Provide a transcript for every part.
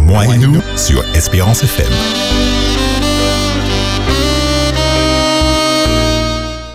moi et nous, sur Espérance FM.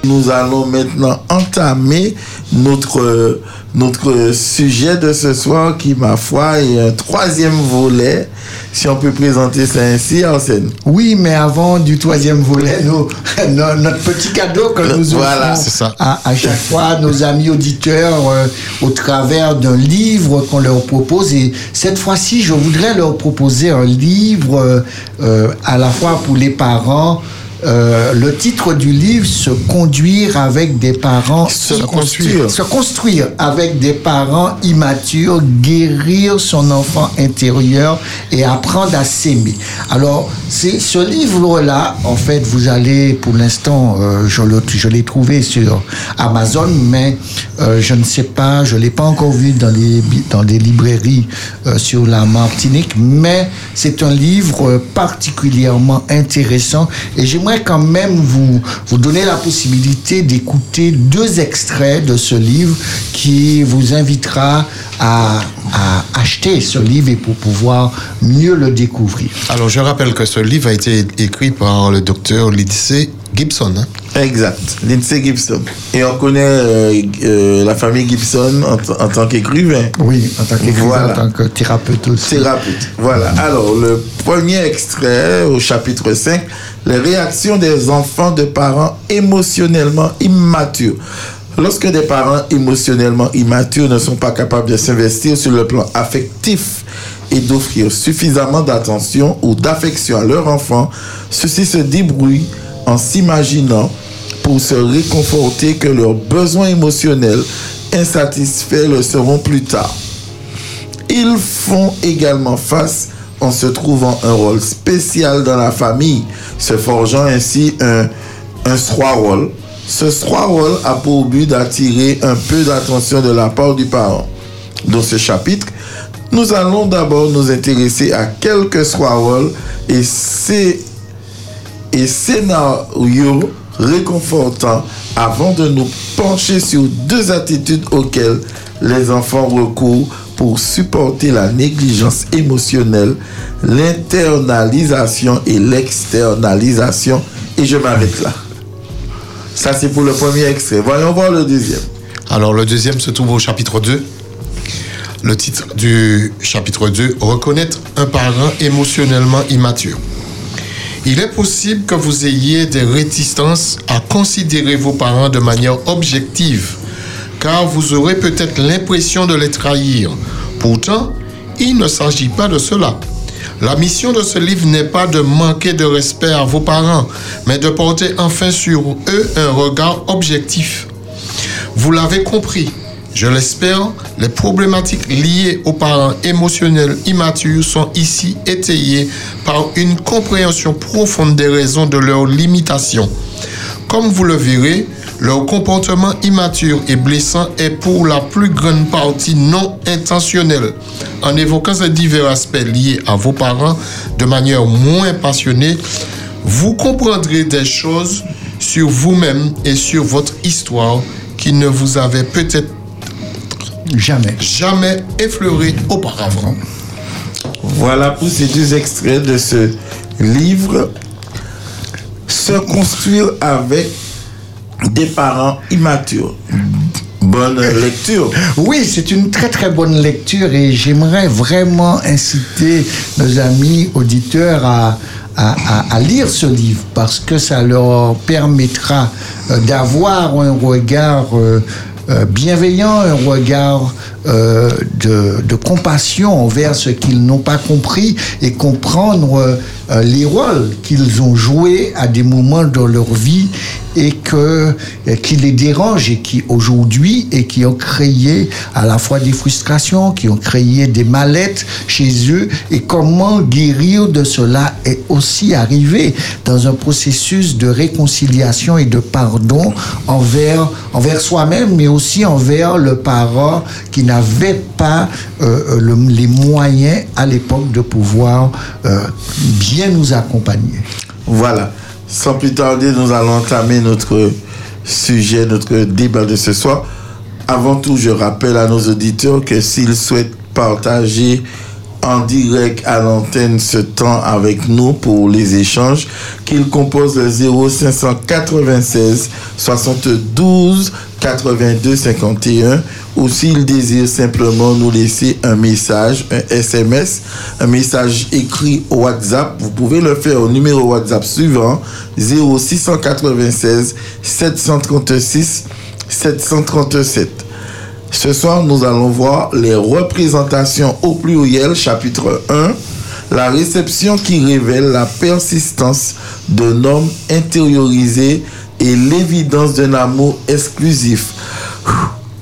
Nous allons maintenant entamer notre, notre sujet de ce soir qui, ma foi, est un troisième volet, si on peut présenter ça ainsi, Arsène. Oui, mais avant du troisième volet, nous, notre petit cadeau que nous offrons Voilà, c'est ça. À, à chaque fois à nos amis auditeurs euh, au travers d'un livre qu'on leur propose. Et cette fois-ci, je voudrais leur proposer un livre euh, euh, à la fois pour les parents. Euh, le titre du livre, Se conduire avec des parents Se construire. se construire avec des parents immatures, guérir son enfant intérieur et apprendre à s'aimer. Alors, c'est ce livre-là, en fait, vous allez, pour l'instant, euh, je l'ai trouvé sur Amazon, mais euh, je ne sais pas, je l'ai pas encore vu dans les dans des librairies euh, sur la Martinique, mais c'est un livre particulièrement intéressant et j'aimerais quand même vous vous donner la possibilité d'écouter deux extraits de ce livre qui vous invitera à, à acheter ce livre et pour pouvoir mieux le découvrir. Alors, je rappelle que ce livre a été écrit par le docteur Lindsay Gibson. hein. Exact, Lindsay Gibson. Et on connaît euh, euh, la famille Gibson en, tant qu'écrivain. Oui, en tant qu'écrivain, Voilà. en tant que thérapeute aussi. Thérapeute. Voilà. Alors, le premier extrait au chapitre 5, les réactions des enfants de parents émotionnellement immatures. Lorsque des parents émotionnellement immatures ne sont pas capables de s'investir sur le plan affectif et d'offrir suffisamment d'attention ou d'affection à leur enfant, ceux-ci se débrouillent en s'imaginant pour se réconforter que leurs besoins émotionnels insatisfaits le seront plus tard. Ils font également face en se trouvant un rôle spécial dans la famille, se forgeant ainsi un, un soi rôle. Ce soi rôle a pour but d'attirer un peu d'attention de la part du parent. Dans ce chapitre, nous allons d'abord nous intéresser à quelques soi rôles et ces et scénarios réconfortants avant de nous pencher sur deux attitudes auxquelles les enfants recourent pour supporter la négligence émotionnelle, l'internalisation et l'externalisation. Et je m'arrête là. Ça, c'est pour le premier extrait. Voyons voir le deuxième. Alors, le deuxième se trouve au chapitre 2. Le titre du chapitre 2, Reconnaître un parent émotionnellement immature. Il est possible que vous ayez des réticences à considérer vos parents de manière objective, car vous aurez peut-être l'impression de les trahir. Pourtant, il ne s'agit pas de cela. La mission de ce livre n'est pas de manquer de respect à vos parents, mais de porter enfin sur eux un regard objectif. Vous l'avez compris, je l'espère, les problématiques liées aux parents émotionnels immatures sont ici étayées par une compréhension profonde des raisons de leurs limitations. Comme vous le verrez, leur comportement immature et blessant est pour la plus grande partie non intentionnel. En évoquant ces divers aspects liés à vos parents de manière moins passionnée, vous comprendrez des choses sur vous-même et sur votre histoire qui ne vous avaient peut-être Jamais. jamais effleuré auparavant. Voilà pour ces deux extraits de ce livre. Se construire avec des parents immatures. Bonne lecture. Oui, c'est une très très bonne lecture et j'aimerais vraiment inciter nos amis auditeurs à, lire ce livre parce que ça leur permettra euh, d'avoir un regard euh, euh, bienveillant, un regard euh, de, compassion envers ce qu'ils n'ont pas compris et comprendre euh, euh, les rôles qu'ils ont joués à des moments dans leur vie et que, qui les dérangent et qui aujourd'hui et qui ont créé à la fois des frustrations, qui ont créé des mallettes chez eux. Et comment guérir de cela est aussi arrivé dans un processus de réconciliation et de pardon envers, envers soi-même mais aussi envers le parent qui n'avait pas euh, le- les moyens à l'époque de pouvoir euh, bien nous accompagner. Voilà. Sans plus tarder, nous allons entamer notre sujet, notre débat de ce soir. Avant tout, je rappelle à nos auditeurs que s'ils souhaitent partager en direct à l'antenne ce temps avec nous pour les échanges qu'il compose le 0596 72 82 51 ou s'il désire simplement nous laisser un message, un SMS, un message écrit au WhatsApp, vous pouvez le faire au numéro WhatsApp suivant 0696 736 737. Ce soir, nous allons voir les représentations au pluriel, chapitre 1, la réception qui révèle la persistance d'un homme intériorisé et l'évidence d'un amour exclusif.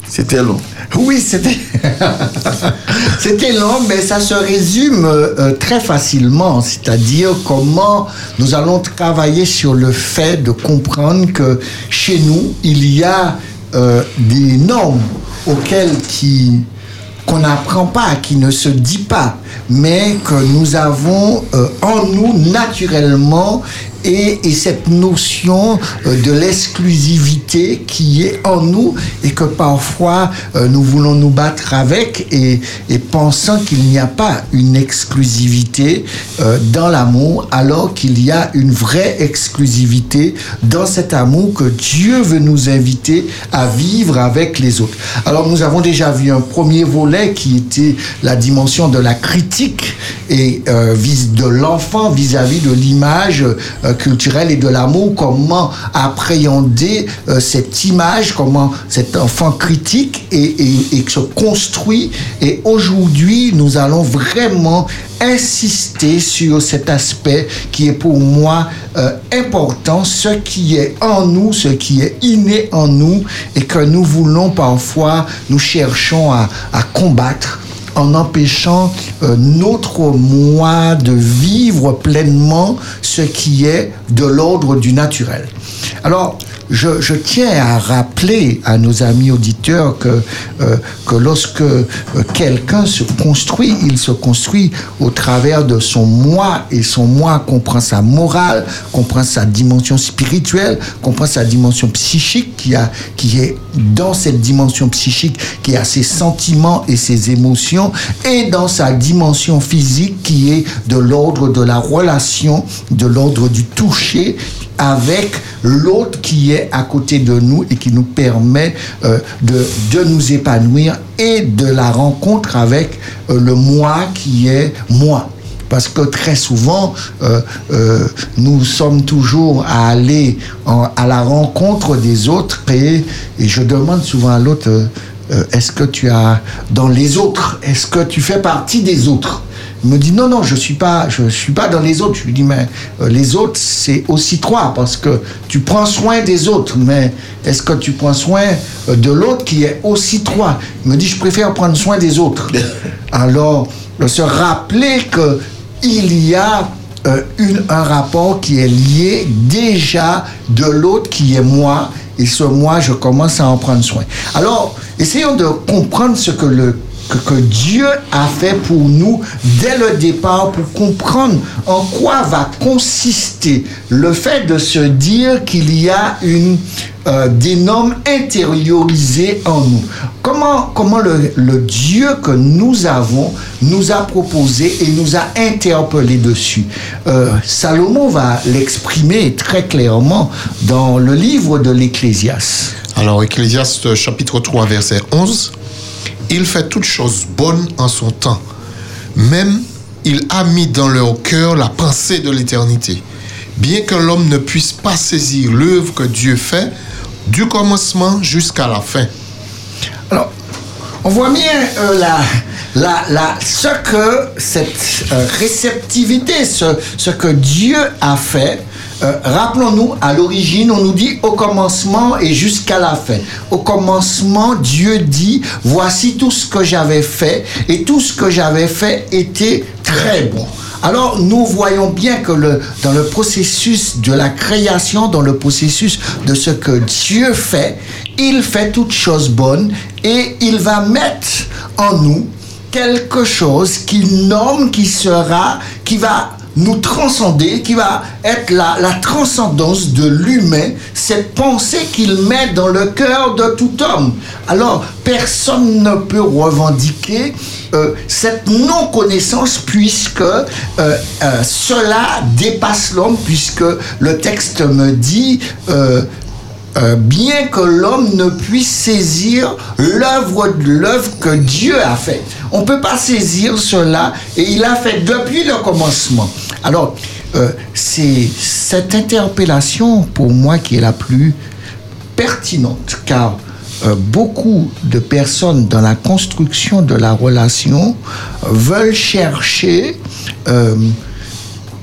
C'était long. Oui, c'était long, mais ça se résume euh, très facilement, c'est-à-dire comment nous allons travailler sur le fait de comprendre que chez nous, il y a euh, des normes auxquelles qu'on n'apprend pas, qui ne se dit pas, mais que nous avons euh, en nous naturellement et, cette notion euh, de l'exclusivité qui est en nous et que parfois euh, nous voulons nous battre avec et, pensant qu'il n'y a pas une exclusivité euh, dans l'amour alors qu'il y a une vraie exclusivité dans cet amour que Dieu veut nous inviter à vivre avec les autres. Alors nous avons déjà vu un premier volet qui était la dimension de la critique et de l'enfant vis-à-vis de l'image culturel et de l'amour, comment appréhender euh, cette image, comment cet enfant critique et, et, se construit. Et aujourd'hui, nous allons vraiment insister sur cet aspect qui est pour moi euh, important, ce qui est en nous, ce qui est inné en nous et que nous voulons parfois, nous cherchons à combattre en empêchant euh, notre moi de vivre pleinement ce qui est de l'ordre du naturel. Je, tiens à rappeler à nos amis auditeurs que, euh, que lorsque euh, quelqu'un se construit, il se construit au travers de son moi et son moi comprend sa morale, comprend sa dimension spirituelle, comprend sa dimension psychique qui, a, qui est dans cette dimension psychique qui a ses sentiments et ses émotions et dans sa dimension physique qui est de l'ordre de la relation, de l'ordre du toucher avec l'autre qui est à côté de nous et qui nous permet euh, de, de, nous épanouir et de la rencontre avec euh, le moi qui est moi. Parce que très souvent, euh, nous sommes toujours à aller à la rencontre des autres et, et je demande souvent à l'autre, est-ce que tu as dans les autres, est-ce que tu fais partie des autres? Il me dit non, non, je ne suis, pas, je suis pas dans les autres. Je lui dis, mais euh, les autres, c'est aussi toi, parce que tu prends soin des autres, mais est-ce que tu prends soin euh, de l'autre qui est aussi toi? Il me dit, je préfère prendre soin des autres. Alors, se rappeler qu'il y a euh, une, un rapport qui est lié déjà de l'autre qui est moi, et ce moi, je commence à en prendre soin. Alors, essayons de comprendre ce que le que, Dieu a fait pour nous dès le départ pour comprendre en quoi va consister le fait de se dire qu'il y a une euh, des normes intériorisées en nous. Comment, comment le, Dieu que nous avons nous a proposé et nous a interpellé dessus? Euh, Salomon va l'exprimer très clairement dans le livre de l'Ecclésiaste. Alors, Ecclésiaste chapitre 3, verset 11. Il fait toutes choses bonnes en son temps. Même il a mis dans leur cœur la pensée de l'éternité. Bien que l'homme ne puisse pas saisir l'œuvre que Dieu fait du commencement jusqu'à la fin. Alors, on voit bien euh, la, la, ce que cette euh, réceptivité, ce, ce que Dieu a fait, euh, rappelons-nous, à l'origine, on nous dit au commencement et jusqu'à la fin. Au commencement, Dieu dit, voici tout ce que j'avais fait, et tout ce que j'avais fait était très bon. Alors nous voyons bien que dans le processus de la création, dans le processus de ce que Dieu fait, il fait toutes choses bonnes et il va mettre en nous quelque chose qui nomme, qui sera, qui va nous transcender, qui va être la, transcendance de l'humain, cette pensée qu'il met dans le cœur de tout homme. Alors, personne ne peut revendiquer euh, cette non-connaissance puisque euh, euh, cela dépasse l'homme puisque le texte me dit euh, bien que l'homme ne puisse saisir l'œuvre que Dieu a faite. On ne peut pas saisir cela et il a fait depuis le commencement. Alors, euh, c'est cette interpellation pour moi qui est la plus pertinente car euh, beaucoup de personnes dans la construction de la relation veulent chercher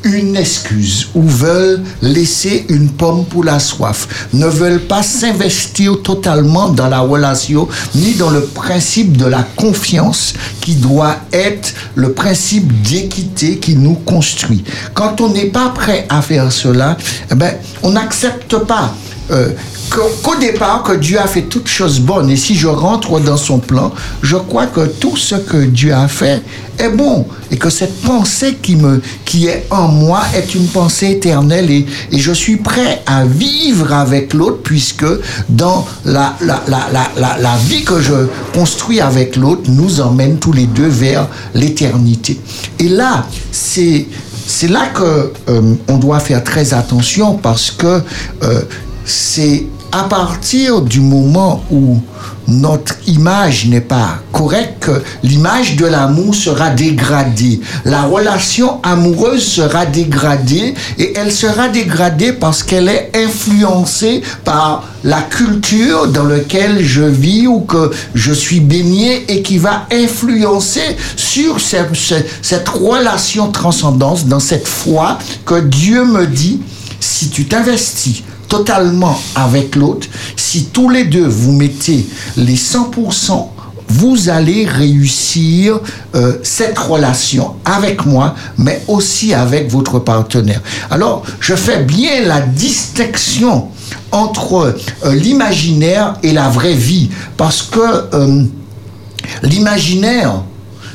une excuse ou veulent laisser une pomme pour la soif, ne veulent pas s'investir totalement dans la relation ni dans le principe de la confiance qui doit être le principe d'équité qui nous construit. Quand on n'est pas prêt à faire cela, eh ben, on n'accepte pas euh, qu'au départ, que Dieu a fait toutes choses bonnes. Et si je rentre dans son plan, je crois que tout ce que Dieu a fait est bon. Et que cette pensée qui, me, qui est en moi est une pensée éternelle. Et, et je suis prêt à vivre avec l'autre, puisque dans la, la, la, la vie que je construis avec l'autre nous emmène tous les deux vers l'éternité. Et là, c'est c'est là que euh, on doit faire très attention parce que euh, c'est à partir du moment où notre image n'est pas correcte l'image de l'amour sera dégradée. La relation amoureuse sera dégradée et elle sera dégradée parce qu'elle est influencée par la culture dans laquelle je vis ou que je suis baigné et qui va influencer sur cette- cette relation transcendance, dans cette foi que Dieu me dit, si tu t'investis totalement avec l'autre, si tous les deux vous mettez les 100%, vous allez réussir euh, cette relation avec moi, mais aussi avec votre partenaire. Alors, je fais bien la distinction entre euh, l'imaginaire et la vraie vie, parce que euh, l'imaginaire,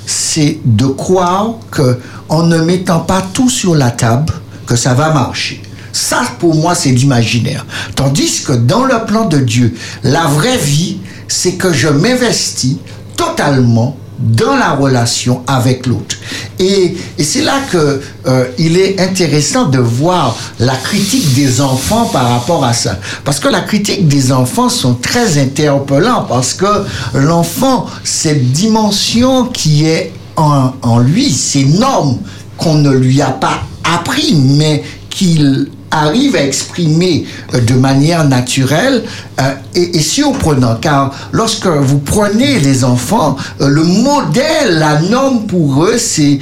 c'est de croire que en ne mettant pas tout sur la table, que ça va marcher. Ça, pour moi, c'est l'imaginaire. Tandis que dans le plan de Dieu, la vraie vie, c'est que je m'investis totalement dans la relation avec l'autre. Et, c'est là que euh, il est intéressant de voir la critique des enfants par rapport à ça. Parce que la critique des enfants sont très interpellants parce que l'enfant, cette dimension qui est en, lui, ces normes qu'on ne lui a pas appris, mais qu'il arrive à exprimer euh, de manière naturelle euh, et, et surprenant. Car lorsque vous prenez les enfants, euh, le modèle, la norme pour eux, c'est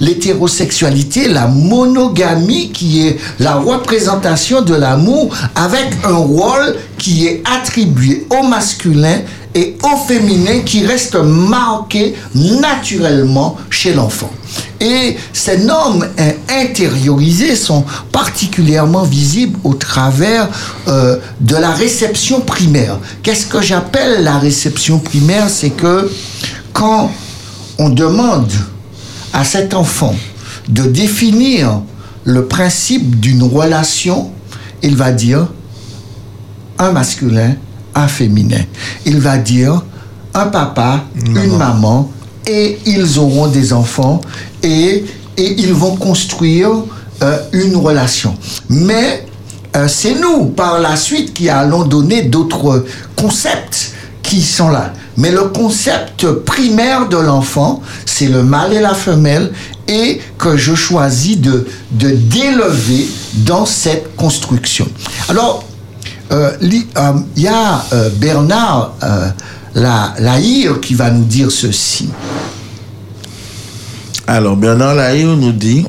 l'hétérosexualité, la monogamie qui est la représentation de l'amour avec un rôle qui est attribué au masculin et au féminin qui reste marqué naturellement chez l'enfant. Et ces normes intériorisées sont particulièrement visibles au travers euh, de la réception primaire. Qu'est-ce que j'appelle la réception primaire? C'est que quand on demande à cet enfant de définir le principe d'une relation, il va dire un masculin, féminin. Il va dire un papa, une maman, et ils auront des enfants, et, et ils vont construire euh, une relation. Mais euh, c'est nous, par la suite, qui allons donner d'autres concepts qui sont là. Mais le concept primaire de l'enfant, c'est le mâle et la femelle, et que je choisis de, de d'élever dans cette construction. Alors, euh, il y a euh, Bernard euh, la, Lahire qui va nous dire ceci. Alors, Bernard Lahire nous dit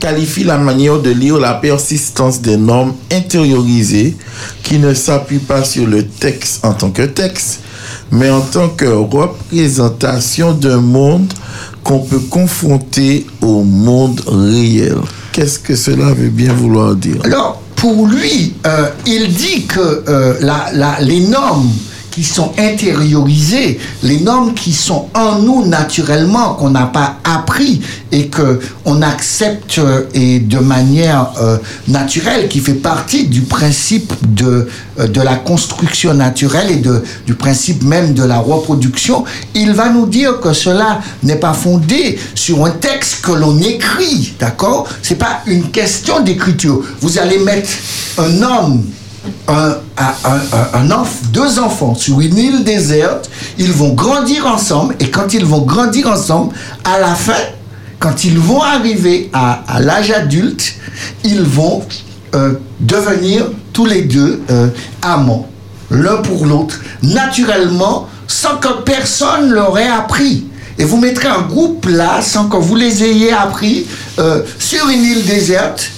qualifie la manière de lire la persistance des normes intériorisées qui ne s'appuient pas sur le texte en tant que texte, mais en tant que représentation d'un monde qu'on peut confronter au monde réel. Qu'est-ce que cela veut bien vouloir dire? Alors, pour lui, euh, il dit que euh, la- la- les normes qui sont intériorisées, les normes qui sont en nous naturellement, qu'on n'a pas appris et que on accepte euh, et de manière euh, naturelle, qui fait partie du principe de, euh, de la construction naturelle et de, du principe même de la reproduction, il va nous dire que cela n'est pas fondé sur un texte que l'on écrit, d'accord? C'est pas une question d'écriture. Vous allez mettre un homme un, deux enfants sur une île déserte, ils vont grandir ensemble et quand ils vont grandir ensemble, à la fin, quand ils vont arriver à, à l'âge adulte, ils vont euh, devenir tous les deux euh, amants, l'un pour l'autre, naturellement, sans que personne leur ait appris. Et vous mettrez un groupe là, sans que vous les ayez appris, euh, sur une île déserte,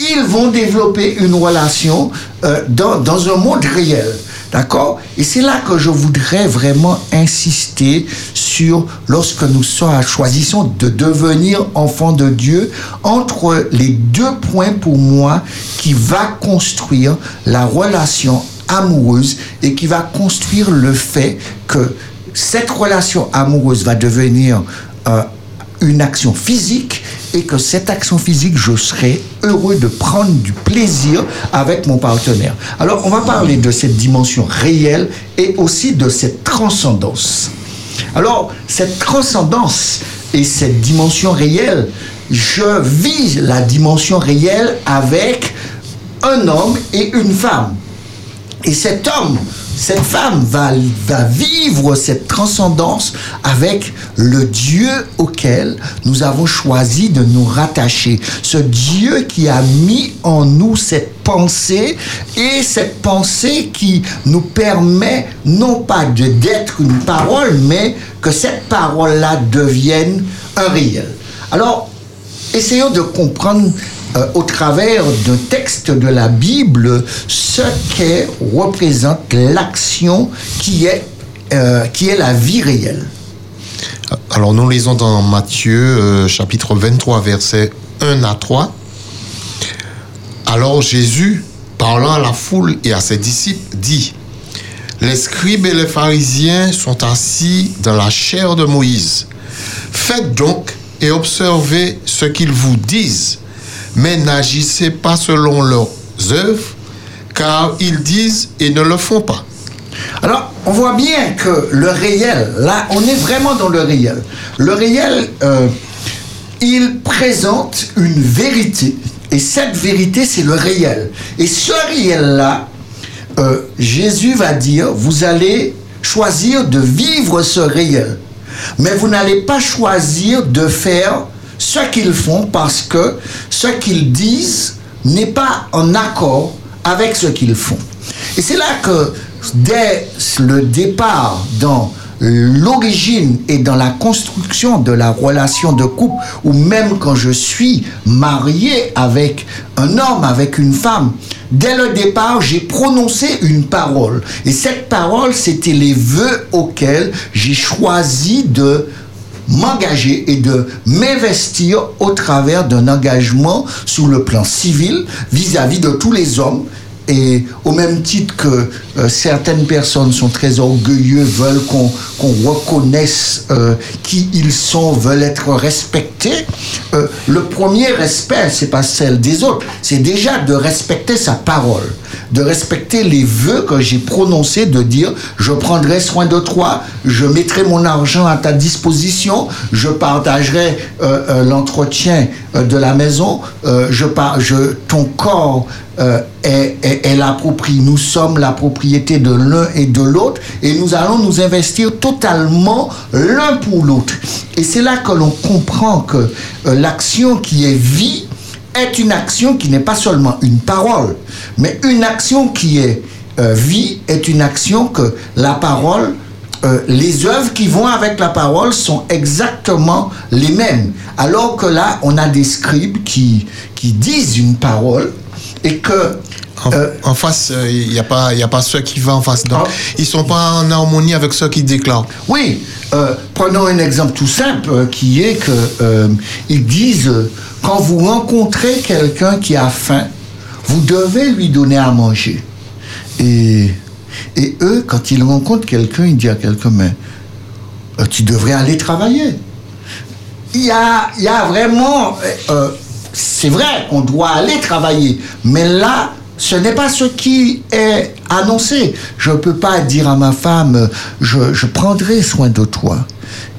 ils vont développer une relation euh, dans, dans un monde réel. D'accord? Et c'est là que je voudrais vraiment insister sur lorsque nous choisissons de devenir enfants de Dieu, entre les deux points pour moi qui va construire la relation amoureuse et qui va construire le fait que cette relation amoureuse va devenir euh, une action physique et que cette action physique, je serai heureux de prendre du plaisir avec mon partenaire. Alors, on va parler de cette dimension réelle et aussi de cette transcendance. Alors, cette transcendance et cette dimension réelle, je vis la dimension réelle avec un homme et une femme. Et cet homme cette femme va, vivre cette transcendance avec le Dieu auquel nous avons choisi de nous rattacher. Ce Dieu qui a mis en nous cette pensée et cette pensée qui nous permet non pas d'être une parole, mais que cette parole-là devienne un réel. Alors, essayons de comprendre euh, au travers d'un texte de la Bible ce qu'est représente l'action qui est, euh, la vie réelle. Alors nous lisons dans Matthieu euh, chapitre 23 versets 1 à 3. Alors Jésus, parlant à la foule et à ses disciples, dit, Les scribes et les pharisiens sont assis dans la chair de Moïse. Faites donc et observez ce qu'ils vous disent mais n'agissez pas selon leurs œuvres, car ils disent et ne le font pas. Alors, on voit bien que le réel, là, on est vraiment dans le réel. Le réel, euh, il présente une vérité, et cette vérité, c'est le réel. Et ce réel-là, euh, Jésus va dire, vous allez choisir de vivre ce réel, mais vous n'allez pas choisir de faire ce qu'ils font parce que ce qu'ils disent n'est pas en accord avec ce qu'ils font. Et c'est là que dès le départ dans l'origine et dans la construction de la relation de couple, ou même quand je suis marié avec un homme, avec une femme, dès le départ, j'ai prononcé une parole. Et cette parole, c'était les vœux auxquels j'ai choisi de m'engager et de m'investir au travers d'un engagement sur le plan civil vis-à-vis de tous les hommes. Et au même titre que euh, certaines personnes sont très orgueilleux, veulent qu'on reconnaisse euh, qui ils sont, veulent être respectés, euh, le premier respect, c'est pas celle des autres, c'est déjà de respecter sa parole, de respecter les vœux que j'ai prononcés, de dire je prendrai soin de toi, je mettrai mon argent à ta disposition, je partagerai l'entretien de la maison, je, je, ton corps euh, est, est, l'approprie. Nous sommes la propriété de l'un et de l'autre et nous allons nous investir totalement l'un pour l'autre. Et c'est là que l'on comprend que euh, l'action qui est vie est une action qui n'est pas seulement une parole, mais une action qui est euh, vie est une action que la parole les œuvres qui vont avec la parole sont exactement les mêmes. Alors que là, on a des scribes qui, qui disent une parole, et que en, euh, face, il euh, n'y a, pas, a pas ceux qui vont en face. Donc, ah. ils ne sont pas en harmonie avec ceux qui déclarent. Oui. Euh, prenons un exemple tout simple qui est que ils disent quand vous rencontrez quelqu'un qui a faim, vous devez lui donner à manger. Et Et eux, quand ils rencontrent quelqu'un, ils disent à quelqu'un, mais tu devrais aller travailler. Il y a, il y a vraiment... euh, c'est vrai qu'on doit aller travailler, mais là, ce n'est pas ce qui est annoncé. Je ne peux pas dire à ma femme, je prendrai soin de toi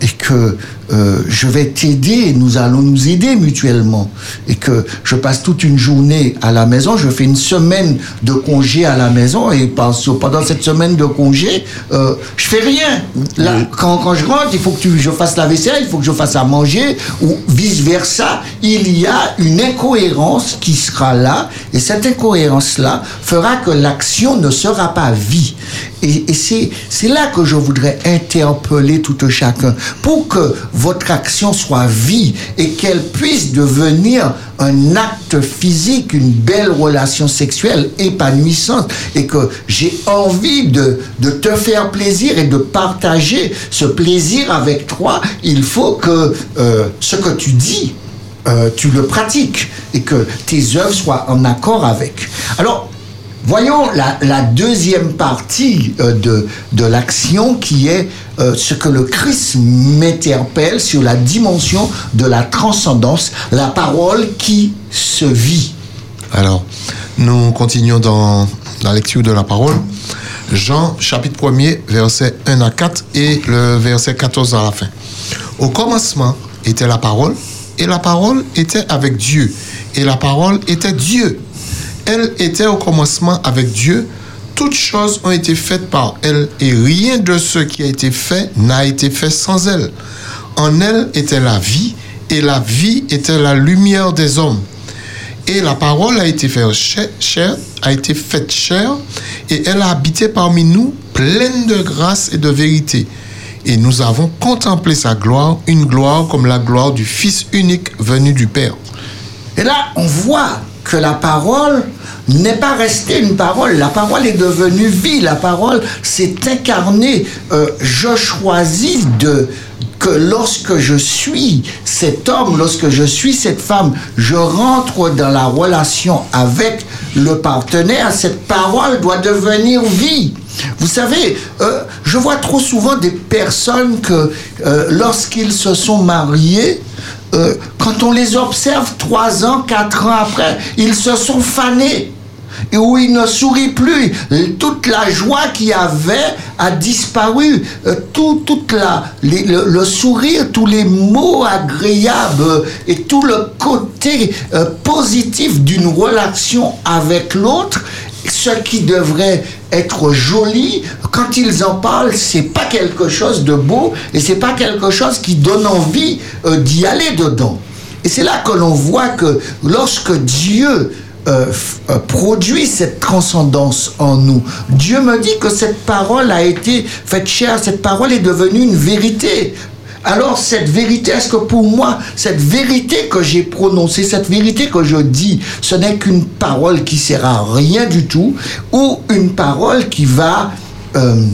et que euh, je vais t'aider, nous allons nous aider mutuellement, et que je passe toute une journée à la maison, je fais une semaine de congé à la maison, et pendant cette semaine de congé, euh, je fais rien. Là, quand, quand je rentre, il faut que tu, je fasse la vaisselle, il faut que je fasse à manger, ou vice-versa. Il y a une incohérence qui sera là, et cette incohérence-là fera que l'action ne sera pas vie. Et, c'est, là que je voudrais interpeller tout un chacun pour que votre action soit vie et qu'elle puisse devenir un acte physique, une belle relation sexuelle épanouissante et que j'ai envie de, de te faire plaisir et de partager ce plaisir avec toi, il faut que euh, ce que tu dis, euh, tu le pratiques et que tes œuvres soient en accord avec. Alors, Voyons la, deuxième partie euh, de, l'action qui est euh, ce que le Christ m'interpelle sur la dimension de la transcendance, la parole qui se vit. Alors, nous continuons dans la lecture de la parole. Jean, chapitre 1er, versets 1 à 4 et le verset 14 à la fin. Au commencement était la parole, et la parole était avec Dieu, et la parole était Dieu. Elle était au commencement avec Dieu. Toutes choses ont été faites par elle, et rien de ce qui a été fait n'a été fait sans elle. En elle était la vie, et la vie était la lumière des hommes. Et la parole a été faite chair, a été faite chair, et elle a habité parmi nous, pleine de grâce et de vérité. Et nous avons contemplé sa gloire, une gloire comme la gloire du Fils unique venu du Père. Et là, on voit que la parole n'est pas restée une parole. La parole est devenue vie. La parole s'est incarnée. Euh, je choisis de que lorsque je suis cet homme, lorsque je suis cette femme, je rentre dans la relation avec le partenaire, cette parole doit devenir vie. Vous savez, euh, je vois trop souvent des personnes que euh, lorsqu'ils se sont mariés, euh, quand on les observe trois ans, quatre ans après, ils se sont fanés. Et où ils ne sourient plus. Toute la joie qu'il y avait a disparu. Euh, tout, toute la, le, sourire, tous les mots agréables et tout le côté euh, positif d'une relation avec l'autre, ce qui devrait être joli, quand ils en parlent, c'est pas quelque chose de beau et c'est pas quelque chose qui donne envie euh, d'y aller dedans. Et c'est là que l'on voit que lorsque Dieu euh, euh, produit cette transcendance en nous, Dieu me dit que cette parole a été faite chair, cette parole est devenue une vérité. Alors cette vérité, est-ce que pour moi, cette vérité que j'ai prononcée, cette vérité que je dis, ce n'est qu'une parole qui sert à rien du tout, ou une parole qui va... euh,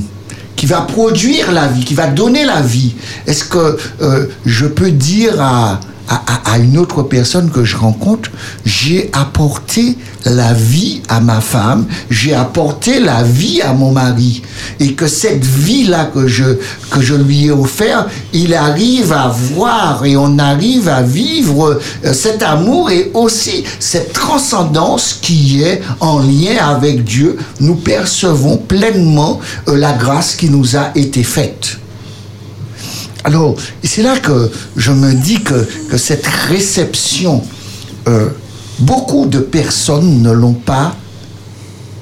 qui va produire la vie, qui va donner la vie? Est-ce que euh, je peux dire à, à, à- à une autre personne que je rencontre, j'ai apporté la vie à ma femme, j'ai apporté la vie à mon mari, et que cette vie-là que je, que je lui ai offert, il arrive à voir et on arrive à vivre euh, cet amour et aussi cette transcendance qui est en lien avec Dieu. Nous percevons pleinement euh, la grâce qui nous a été faite. Alors, c'est là que je me dis que, cette réception, euh, beaucoup de personnes ne l'ont pas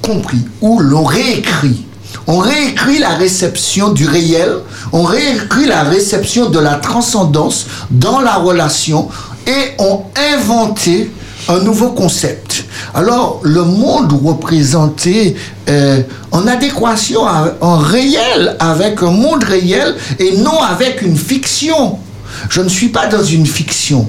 compris ou l'ont réécrit. On réécrit la réception du réel, on réécrit la réception de la transcendance dans la relation et on inventé un nouveau concept. Alors, le monde représenté euh, en adéquation, en réel, avec un monde réel et non avec une fiction. Je ne suis pas dans une fiction.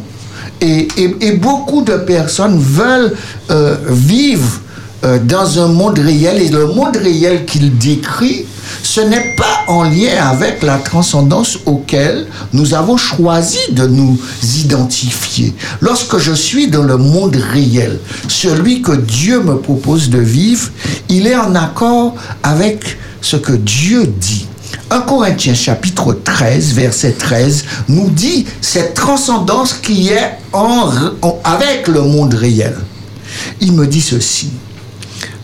Et beaucoup de personnes veulent euh, vivre euh, dans un monde réel et le monde réel qu'il décrit, ce n'est pas en lien avec la transcendance auquel nous avons choisi de nous identifier. Lorsque je suis dans le monde réel, celui que Dieu me propose de vivre, il est en accord avec ce que Dieu dit. 1 Corinthiens chapitre 13, verset 13, nous dit cette transcendance qui est en, en- avec le monde réel. Il me dit ceci.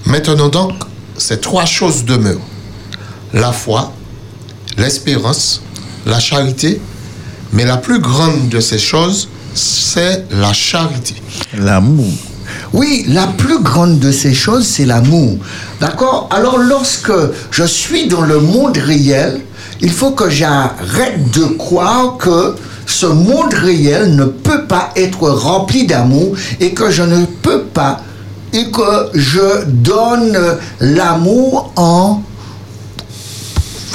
Maintenant donc, ces trois choses demeurent. La foi, l'espérance, la charité, mais la plus grande de ces choses, c'est la charité. L'amour. Oui, la plus grande de ces choses, c'est l'amour. D'accord? Alors lorsque je suis dans le monde réel, il faut que j'arrête de croire que ce monde réel ne peut pas être rempli d'amour et que je ne peux pas et que je donne l'amour en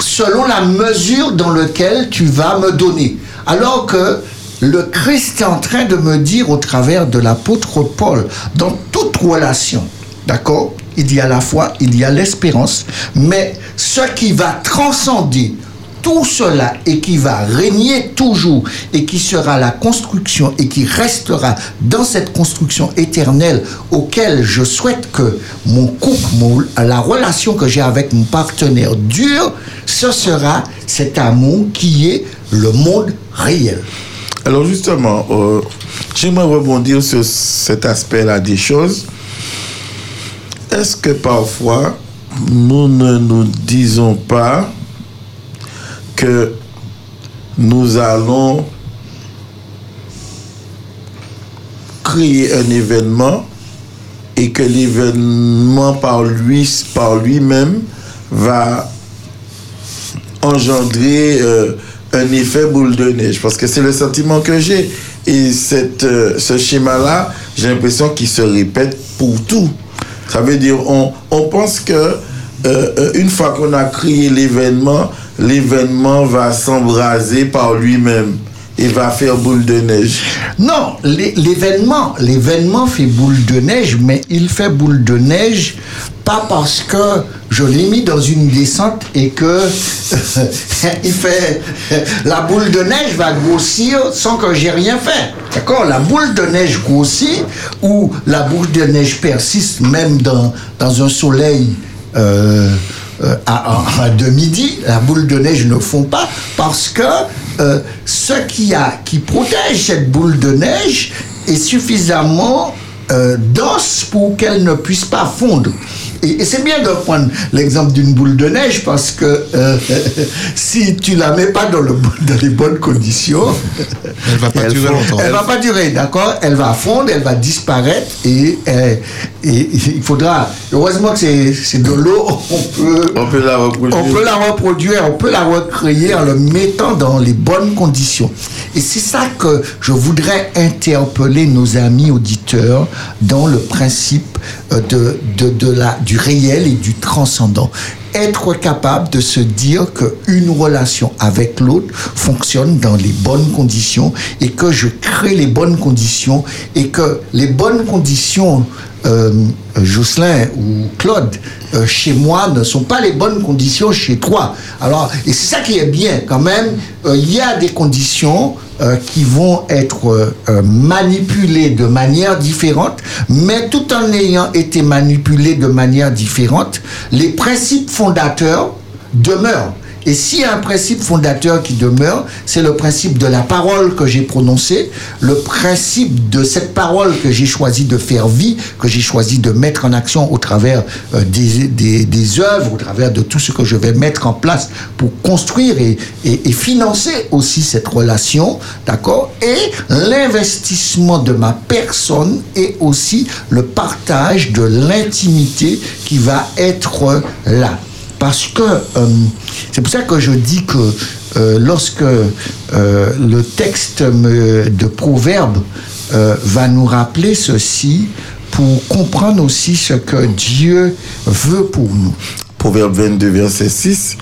selon la mesure dans laquelle tu vas me donner. Alors que le Christ est en train de me dire au travers de l'apôtre Paul, dans toute relation, d'accord Il y a la foi, il y a l'espérance, mais ce qui va transcender tout cela et qui va régner toujours et qui sera la construction et qui restera dans cette construction éternelle auquel je souhaite que mon couple, la relation que j'ai avec mon partenaire dure, ce sera cet amour qui est le monde réel. Alors justement, euh, j'aimerais rebondir sur cet aspect-là des choses. Est-ce que parfois, nous ne nous disons pas que nous allons créer un événement et que l'événement par lui, par lui-même va engendrer euh, un effet boule de neige. Parce que c'est le sentiment que j'ai. Et cette, euh, ce schéma-là j'ai l'impression qu'il se répète pour tout. Ça veut dire on, pense que euh, une fois qu'on a créé l'événement l'événement va s'embraser par lui-même et va faire boule de neige Non, l'é- l'événement, l'événement fait boule de neige, mais il fait boule de neige pas parce que je l'ai mis dans une descente et que il fait la boule de neige va grossir sans que j'ai rien fait. D'accord? La boule de neige grossit ou la boule de neige persiste même dans, dans un soleil euh, euh, à, à- la boule de neige ne fond pas parce que euh, ce qui protège cette boule de neige est suffisamment euh, dense pour qu'elle ne puisse pas fondre. Et, et c'est bien de prendre l'exemple d'une boule de neige parce que euh, si tu la mets pas dans, le, dans les bonnes conditions, Elle va pas Elle durer fond- longtemps. elle va pas durer, d'accord? Elle va fondre, elle va disparaître et, et il faudra. Heureusement que c'est de l'eau, on peut, on peut la reproduire on peut la reproduire, on peut la recréer en le mettant dans les bonnes conditions. Et c'est ça que je voudrais interpeller nos amis auditeurs dans le principe de, de, de la, du réel et du transcendant. Être capable de se dire qu'une relation avec l'autre fonctionne dans les bonnes conditions et que je crée les bonnes conditions et que les bonnes conditions euh, Jocelyn ou Claude, euh, chez moi, ne sont pas les bonnes conditions chez toi. Alors, et c'est ça qui est bien quand même. euh, Il y a des conditions qui vont être manipulées de manière différente, mais tout en ayant été manipulées de manière différente, les principes fondateurs demeurent. Et s'il y a un principe fondateur qui demeure, c'est le principe de la parole que j'ai prononcée, le principe de cette parole que j'ai choisi de faire vie, que j'ai choisi de mettre en action au travers euh, des, des, œuvres, au travers de tout ce que je vais mettre en place pour construire et, et, et financer aussi cette relation, d'accord? Et l'investissement de ma personne et aussi le partage de l'intimité qui va être là. Parce que euh, c'est pour ça que je dis que euh, lorsque euh, le texte de Proverbe va nous rappeler ceci, pour comprendre aussi ce que Dieu veut pour nous. Proverbe 22, verset 6.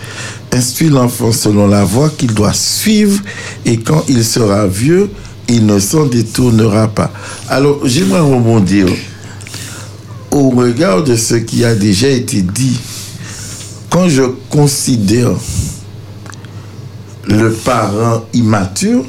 Instruis l'enfant selon la voie qu'il doit suivre, et quand il sera vieux, il ne s'en détournera pas. Alors, j'aimerais rebondir au regard de ce qui a déjà été dit quand je considère le parent immature,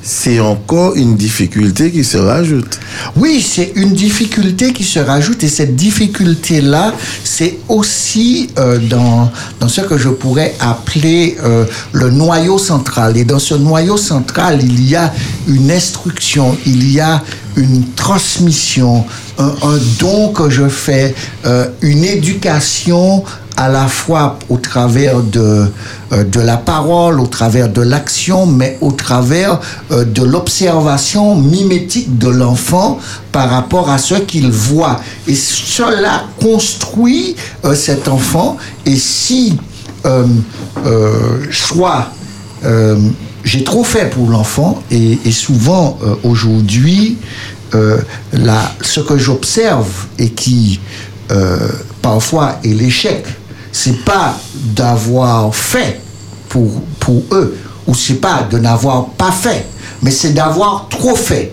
c'est encore une difficulté qui se rajoute. Oui, c'est une difficulté qui se rajoute et cette difficulté-là, c'est aussi euh, dans, dans ce que je pourrais appeler euh, le noyau central. Et dans ce noyau central, il y a une instruction, il y a une transmission, un, don que je fais, euh, une éducation à la fois au travers de, euh, de la parole, au travers de l'action, mais au travers euh, de l'observation mimétique de l'enfant par rapport à ce qu'il voit. Et cela construit euh, cet enfant. Et si euh, euh, soit euh, j'ai trop fait pour l'enfant et, et souvent aujourd'hui ce que j'observe et qui parfois est l'échec c'est pas d'avoir fait pour, eux ou c'est pas de n'avoir pas fait mais c'est d'avoir trop fait.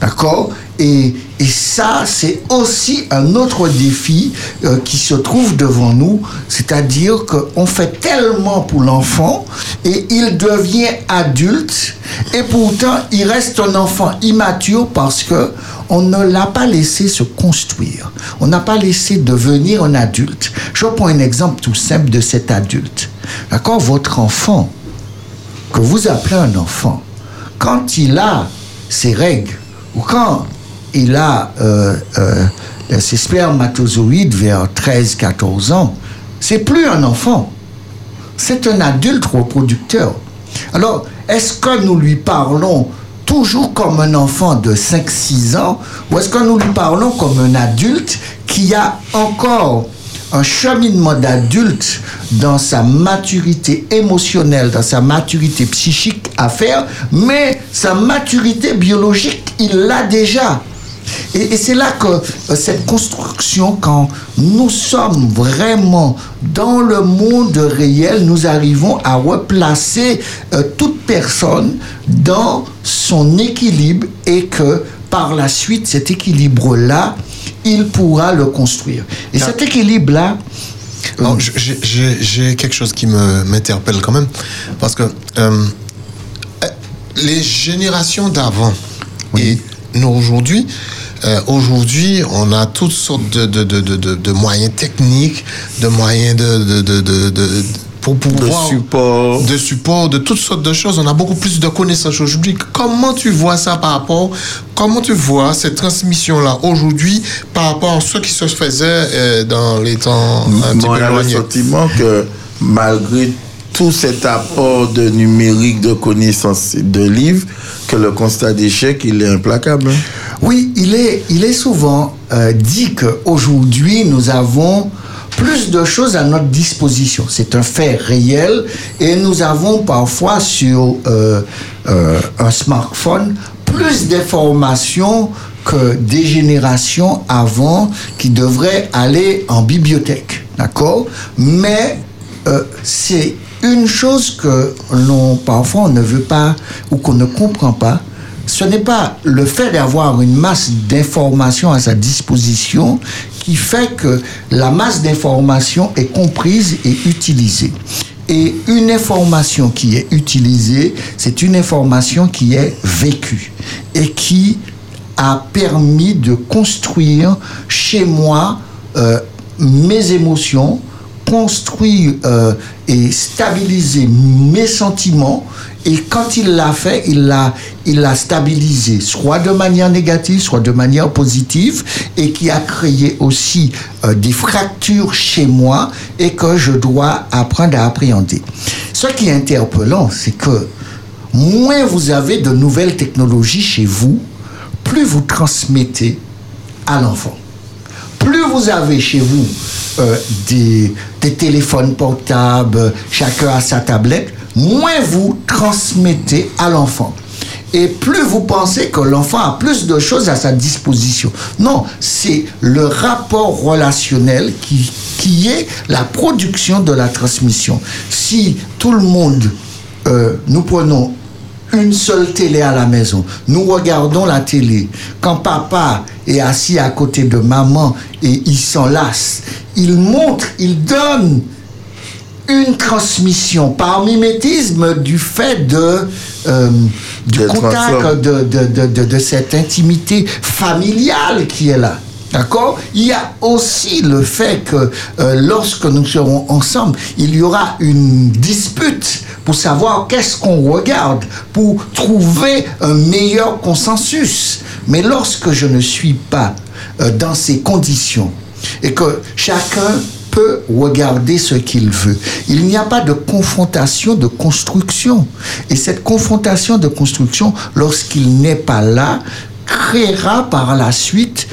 D'accord? Et, et ça, c'est aussi un autre défi euh, qui se trouve devant nous, c'est-à-dire qu'on fait tellement pour l'enfant et il devient adulte et pourtant il reste un enfant immature parce que on ne l'a pas laissé se construire. On n'a pas laissé devenir un adulte. Je prends un exemple tout simple de cet adulte. D'accord Votre enfant, que vous appelez un enfant, quand il a ses règles, ou quand il a euh, euh, ses spermatozoïdes vers 13-14 ans, c'est plus un enfant, c'est un adulte reproducteur. Alors, est-ce que nous lui parlons toujours comme un enfant de 5-6 ans, ou est-ce que nous lui parlons comme un adulte qui a encore un cheminement d'adulte dans sa maturité émotionnelle, dans sa maturité psychique à faire, mais sa maturité biologique, il l'a déjà. Et, et c'est là que euh, cette construction, quand nous sommes vraiment dans le monde réel, nous arrivons à replacer euh, toute personne dans son équilibre et que par la suite, cet équilibre-là, il pourra le construire. Et cet équilibre-là, euh, j'ai- quelque chose qui me m'interpelle quand même, parce que euh, euh, les générations d'avant et nous aujourd'hui, euh, aujourd'hui, on a toutes sortes de, de, de, de, de- de moyens techniques, de moyens de, de, de, de, de- pour De pouvoir support. de support, de toutes sortes de choses. On a beaucoup plus de connaissances aujourd'hui. Comment tu vois ça par rapport, comment tu vois cette transmission-là aujourd'hui par rapport à ce qui se faisait euh, dans les temps un petit peu a le sentiment que malgré tout cet apport de numérique, de connaissances, de livres, que le constat d'échec, il est implacable. hein. Oui, il est, souvent euh, dit qu'aujourd'hui, nous avons plus de choses à notre disposition. C'est un fait réel et nous avons parfois sur euh, euh, un smartphone plus d'informations que des générations avant qui devraient aller en bibliothèque. D'accord? Mais c'est une chose que l'on parfois on ne veut pas ou qu'on ne comprend pas ce n'est pas le fait d'avoir une masse d'informations à sa disposition qui fait que la masse d'informations est comprise et utilisée. Et une information qui est utilisée, c'est une information qui est vécue et qui a permis de construire chez moi euh, mes émotions, construire euh, et stabiliser mes sentiments. Et quand il l'a fait, il l'a, il l'a stabilisé, soit de manière négative, soit de manière positive, et qui a créé aussi euh, des fractures chez moi et que je dois apprendre à appréhender. Ce qui est interpellant, c'est que moins vous avez de nouvelles technologies chez vous, plus vous transmettez à l'enfant plus vous avez chez vous euh, des, des téléphones portables, chacun a sa tablette, moins vous transmettez à l'enfant. Et plus vous pensez que l'enfant a plus de choses à sa disposition. Non, c'est le rapport relationnel qui, qui est la production de la transmission. Si tout le monde, euh, nous prenons une seule télé à la maison. Nous regardons la télé. Quand papa est assis à côté de maman et il s'enlace, il montre, il donne une transmission par mimétisme du fait de euh, du contact de, de, de, de cette intimité familiale qui est là. D'accord? Il y a aussi le fait que euh, lorsque nous serons ensemble, il y aura une dispute pour savoir qu'est-ce qu'on regarde, pour trouver un meilleur consensus. Mais lorsque je ne suis pas euh, dans ces conditions et que chacun peut regarder ce qu'il veut. Il n'y a pas de confrontation de construction. Et cette confrontation de construction, lorsqu'il n'est pas là, créera par la suite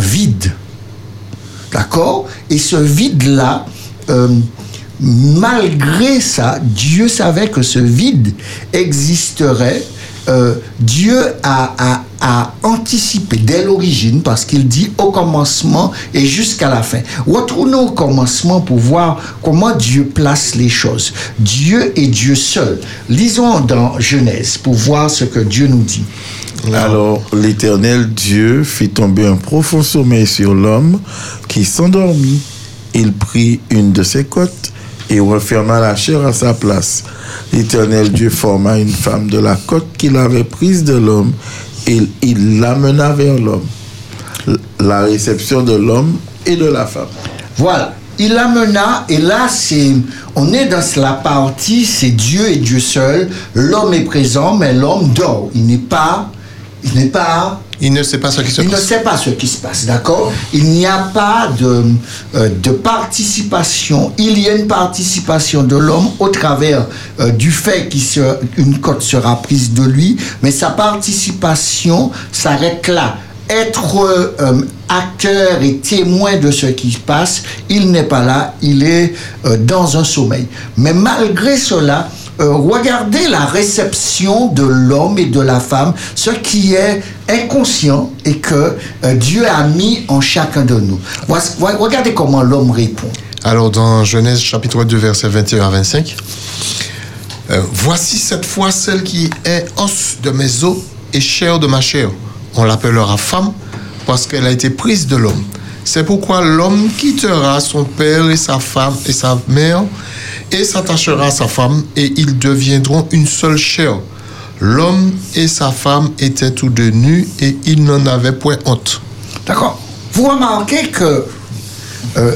vide. D'accord? Et ce vide-là, euh, malgré ça, Dieu savait que ce vide existerait. Euh, Dieu a, a- a anticipé dès l'origine parce qu'il dit au commencement et jusqu'à la fin. Retournons au commencement pour voir comment Dieu place les choses. Dieu est Dieu seul. Lisons dans Genèse pour voir ce que Dieu nous dit. Alors l'Éternel Dieu fit tomber un profond sommeil sur l'homme qui s'endormit. Il prit une de ses côtes et referma la chair à sa place. L'Éternel Dieu forma une femme de la côte qu'il avait prise de l'homme et il l'amena vers l'homme. La réception de l'homme et de la femme. Voilà. Il amena, et là, c'est, on est dans la partie, c'est Dieu et Dieu seul. L'homme est présent, mais l'homme dort. Il n'est pas, il n'est pas, Il ne sait pas ce qui se il ne passe. sait pas ce qui se passe, d'accord? Il n'y a pas de, euh, de participation. Il y a une participation de l'homme au travers euh, du fait qu'une cote sera prise de lui, mais sa participation s'arrête là. Être euh, acteur et témoin de ce qui se passe, il n'est pas là, il est dans un sommeil. Mais malgré cela, euh, regardez la réception de l'homme et de la femme, ce qui est inconscient et que euh, Dieu a mis en chacun de nous. Regardez comment l'homme répond. Alors, dans Genèse chapitre 2, versets 21 à 25, euh, Voici cette fois celle qui est os de mes os et chair de ma chair. On l'appellera femme parce qu'elle a été prise de l'homme. C'est pourquoi l'homme quittera son père et sa femme et sa mère et s'attachera à sa femme et ils deviendront une seule chair. L'homme et sa femme étaient tous deux nus et ils n'en avaient point honte. D'accord Vous remarquez que euh,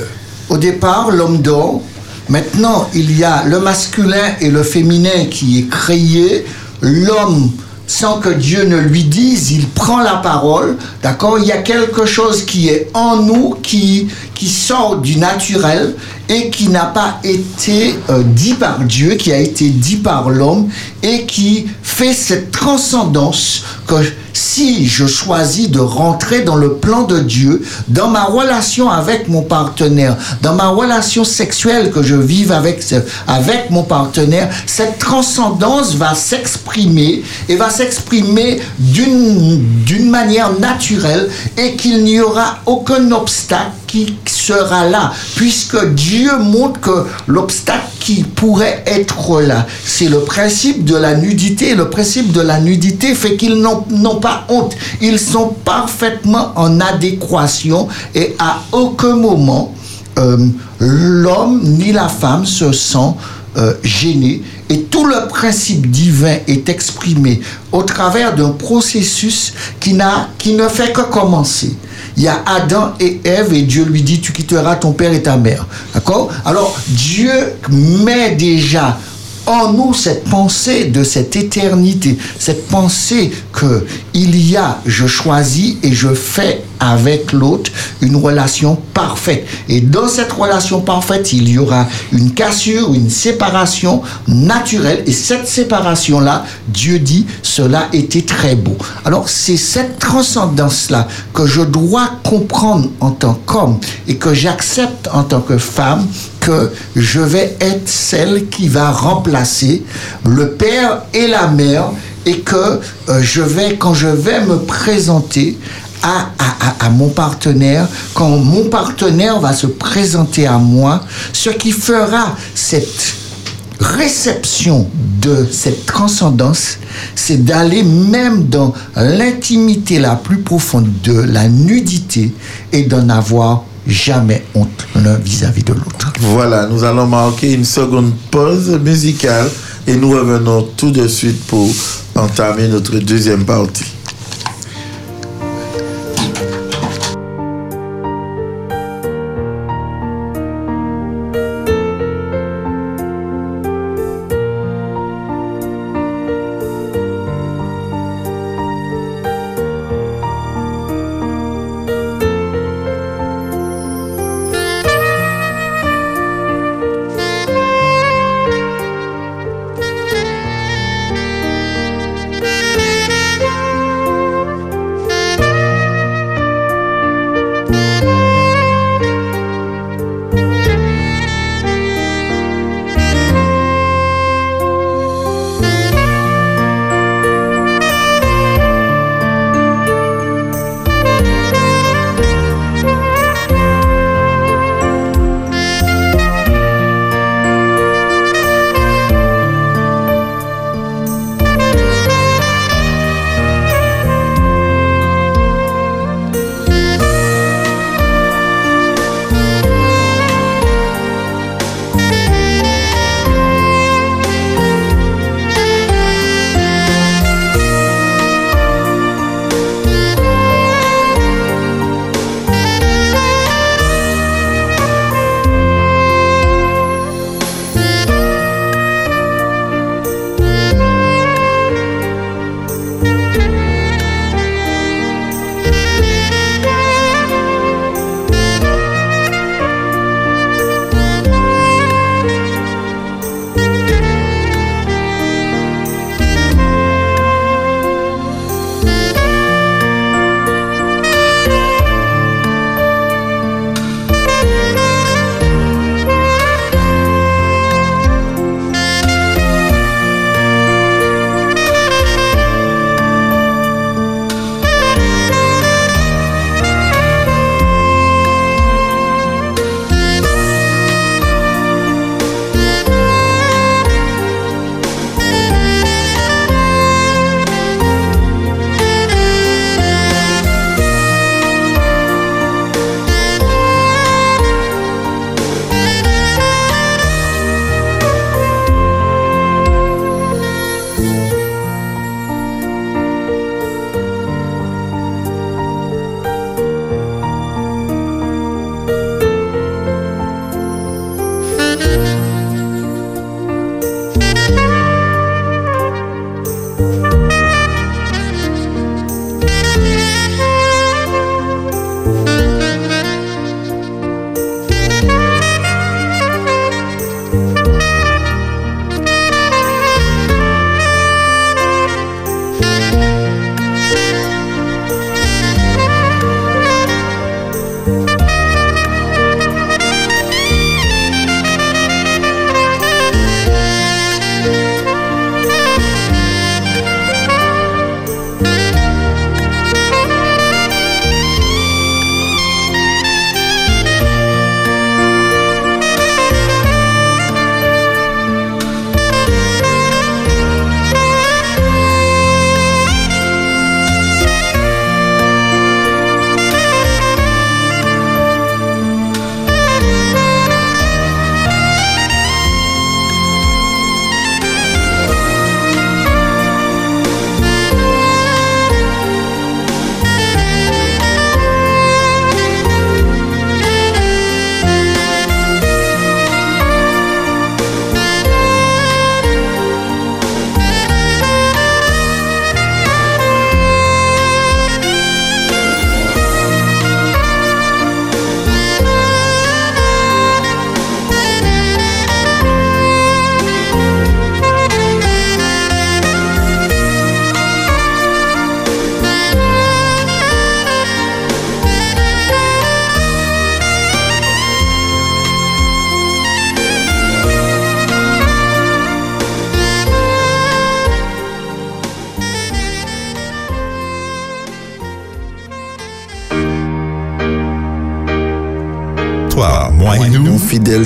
au départ, l'homme dort. Maintenant, il y a le masculin et le féminin qui est créé. L'homme, sans que Dieu ne lui dise, il prend la parole. D'accord? Il y a quelque chose qui est en nous, qui, qui sort du naturel et qui n'a pas été euh, dit par Dieu, qui a été dit par l'homme et qui fait cette transcendance que si je choisis de rentrer dans le plan de Dieu, dans ma relation avec mon partenaire, dans ma relation sexuelle que je vive avec, avec mon partenaire, cette transcendance va s'exprimer et va s'exprimer d'une manière naturelle et qu'il n'y aura aucun obstacle qui sera là, puisque Dieu montre que l'obstacle qui pourrait être là, c'est le principe de la nudité. Le principe de la nudité fait qu'ils n'ont pas honte. Ils sont parfaitement en adéquation et à aucun moment euh, l'homme ni la femme se sent euh, gêné et tout le principe divin est exprimé au travers d'un processus qui, qui ne fait que commencer. Il y a Adam et Ève et Dieu lui dit tu quitteras ton père et ta mère. D'accord? Alors Dieu met déjà en nous cette pensée de cette éternité, cette pensée que il y a, je choisis et je fais avec l'autre une relation parfaite. Et dans cette relation parfaite, il y aura une cassure, une séparation naturelle. Et cette séparation-là, Dieu dit, cela était très beau. Alors c'est cette transcendance-là que je dois comprendre en tant qu'homme et que j'accepte en tant que femme que je vais être celle qui va remplacer le père et la mère et que euh, je vais, quand je vais me présenter à, mon partenaire, quand mon partenaire va se présenter à moi, ce qui fera cette réception de cette transcendance, c'est d'aller même dans l'intimité la plus profonde de la nudité et d'en avoir jamais honte l'un vis-à-vis de l'autre. Voilà, nous allons marquer une seconde pause musicale et nous revenons tout de suite pour entamer notre deuxième partie.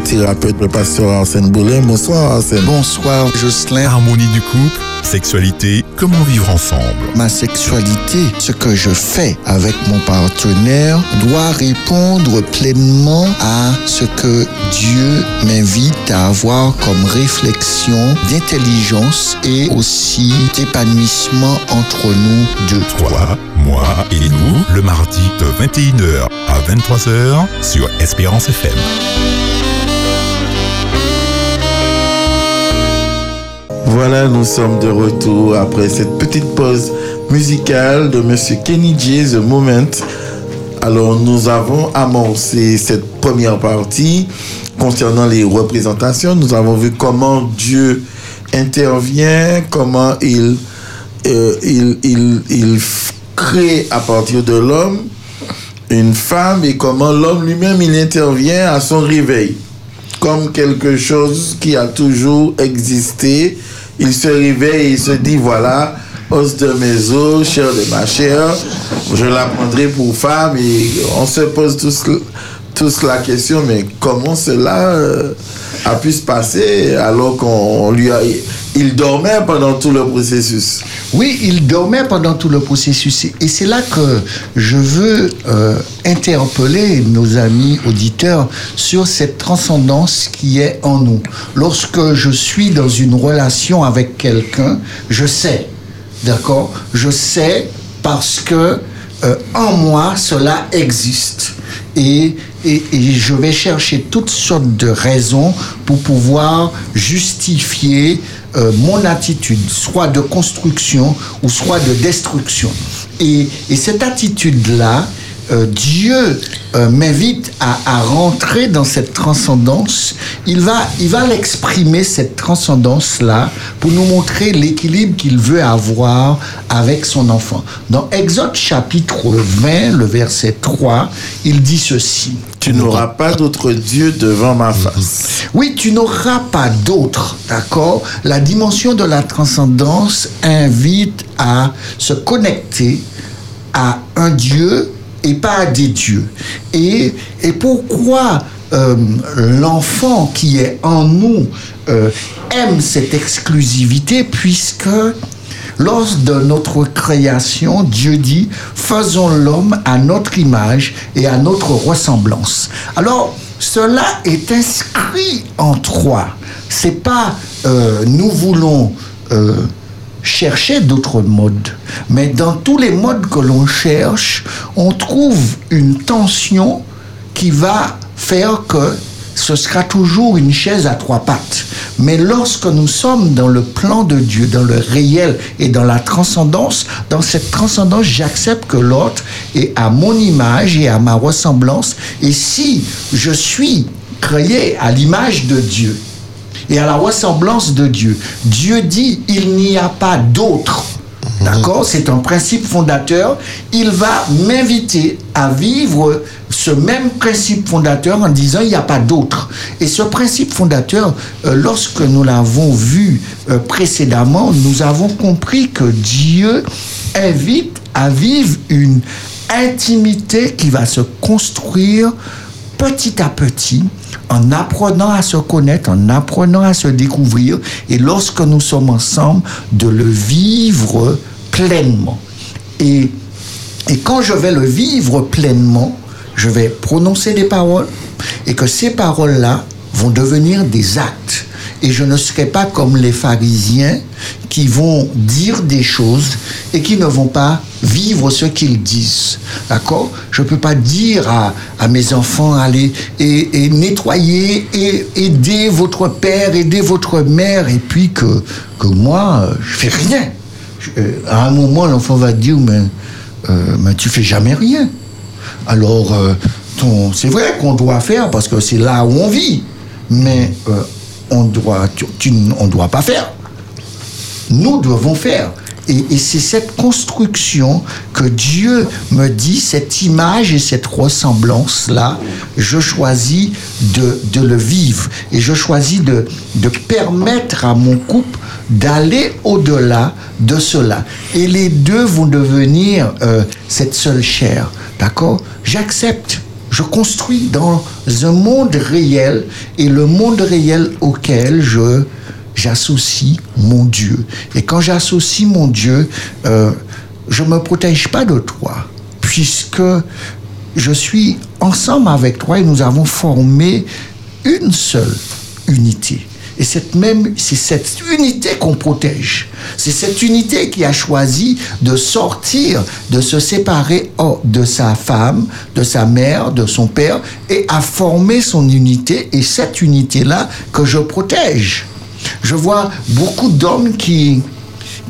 Thérapeute, le pasteur Arsène Boulin. Bonsoir Arsène. Bonsoir Jocelyn. Harmonie du couple, sexualité, comment vivre ensemble? Ma sexualité, ce que je fais avec mon partenaire doit répondre pleinement à ce que Dieu m'invite à avoir comme réflexion d'intelligence et aussi d'épanouissement entre nous deux. Toi, moi et nous, le mardi de 21h à 23h sur Espérance FM. Voilà, nous sommes de retour après cette petite pause musicale de Monsieur Kenny J, The Moment. Alors, nous avons amorcé cette première partie concernant les représentations. Nous avons vu comment Dieu intervient, comment il, euh, il, il, crée à partir de l'homme une femme et comment l'homme lui-même il intervient à son réveil comme quelque chose qui a toujours existé. Il se réveille et il se dit voilà, os de mes os, chair de ma chair, je la prendrai pour femme on se pose tous, tous la question mais comment cela euh, a pu se passer alors qu'on lui a il dormait pendant tout le processus? Oui, il dormait pendant tout le processus. Et c'est là que je veux euh, interpeller nos amis auditeurs sur cette transcendance qui est en nous. Lorsque je suis dans une relation avec quelqu'un, je sais, d'accord? Je sais parce que euh, en moi, cela existe. Et, et, et je vais chercher toutes sortes de raisons pour pouvoir justifier euh, mon attitude, soit de construction ou soit de destruction. Et, et cette attitude-là, euh, Dieu euh, m'invite à, à rentrer dans cette transcendance. Il va, il va l'exprimer, cette transcendance-là, pour nous montrer l'équilibre qu'il veut avoir avec son enfant. Dans Exode chapitre 20, le verset 3, il dit ceci. Tu n'auras pas d'autre Dieu devant ma face. Oui, tu n'auras pas d'autre, d'accord? La dimension de la transcendance invite à se connecter à un Dieu et pas des dieux. Et, et pourquoi euh, l'enfant qui est en nous euh, aime cette exclusivité puisque lors de notre création, Dieu dit, faisons l'homme à notre image et à notre ressemblance. Alors, cela est inscrit en toi. C'est pas euh, nous voulons chercher d'autres modes, mais dans tous les modes que l'on cherche, on trouve une tension qui va faire que ce sera toujours une chaise à trois pattes. Mais lorsque nous sommes dans le plan de Dieu, dans le réel et dans la transcendance, dans cette transcendance, j'accepte que l'autre est à mon image et à ma ressemblance. Et si je suis créé à l'image de Dieu et à la ressemblance de Dieu, Dieu dit, il n'y a pas d'autre. D'accord? C'est un principe fondateur. Il va m'inviter à vivre ce même principe fondateur en disant il n'y a pas d'autre. Et ce principe fondateur, euh, lorsque nous l'avons vu euh, précédemment, nous avons compris que Dieu invite à vivre une intimité qui va se construire petit à petit en apprenant à se connaître, en apprenant à se découvrir, et lorsque nous sommes ensemble, de le vivre pleinement. Et, et quand je vais le vivre pleinement, je vais prononcer des paroles, et que ces paroles-là vont devenir des actes. Et je ne serai pas comme les pharisiens qui vont dire des choses et qui ne vont pas vivre ce qu'ils disent. D'accord? Je ne peux pas dire à, mes enfants, allez et, et nettoyer et aider votre père, aider votre mère, et puis que, que moi, je fais rien. Je, à un moment, l'enfant va dire, mais, euh, mais tu fais jamais rien. Alors, euh, c'est vrai qu'on doit faire parce que c'est là où on vit, mais euh, on doit, tu, tu, on doit pas faire. Nous devons faire. Et, c'est cette construction que Dieu me dit, cette image et cette ressemblance-là, je choisis de, de, le vivre. Et je choisis de, de permettre à mon couple d'aller au-delà de cela. Et les deux vont devenir euh, cette seule chair. D'accord? J'accepte je construis dans un monde réel et le monde réel auquel je j'associe mon Dieu. Et quand j'associe mon Dieu, euh, je me protège pas de toi, puisque je suis ensemble avec toi et nous avons formé une seule unité. Et cette même, c'est cette unité qu'on protège. C'est cette unité qui a choisi de sortir, de se séparer oh, de sa femme, de sa mère, de son père, et a formé son unité. Et cette unité-là que je protège. Je vois beaucoup d'hommes qui,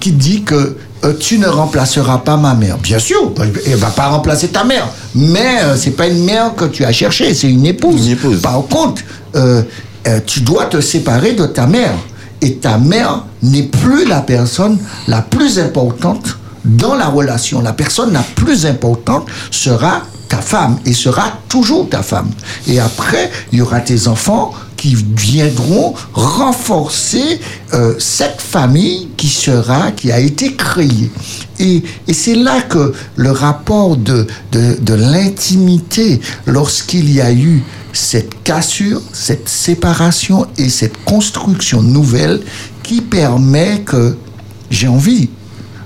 qui disent que euh, tu ne remplaceras pas ma mère. Bien sûr, elle va pas remplacer ta mère, mais euh, c'est pas une mère que tu as cherchée, c'est une épouse. Une épouse. Par contre, euh, euh, tu dois te séparer de ta mère. Et ta mère n'est plus la personne la plus importante dans la relation. La personne la plus importante sera ta femme et sera toujours ta femme. Et après, il y aura tes enfants qui viendront renforcer euh, cette famille qui sera, qui a été créée. Et, et c'est là que le rapport de, de, l'intimité, lorsqu'il y a eu cette cassure, cette séparation et cette construction nouvelle qui permet que j'ai envie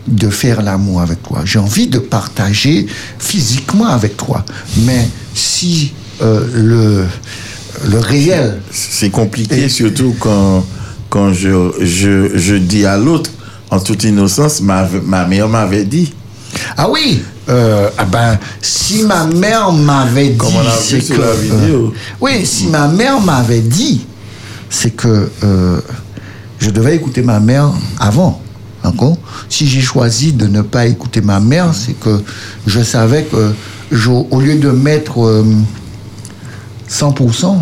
de faire l'amour avec toi. J'ai envie de partager physiquement avec toi. Mais si euh, le, le réel... C'est compliqué, surtout quand, quand je, je, je dis à l'autre, en toute innocence, ma, ma mère m'avait dit. Ah oui? Euh, ah ben, si ma mère m'avait dit... Comme on a vu c'est sur que, la vidéo. euh, oui, si ma mère m'avait dit, c'est que euh, je devais écouter ma mère avant. D'accord? Si j'ai choisi de ne pas écouter ma mère, c'est que je savais que je- au lieu de mettre 100%,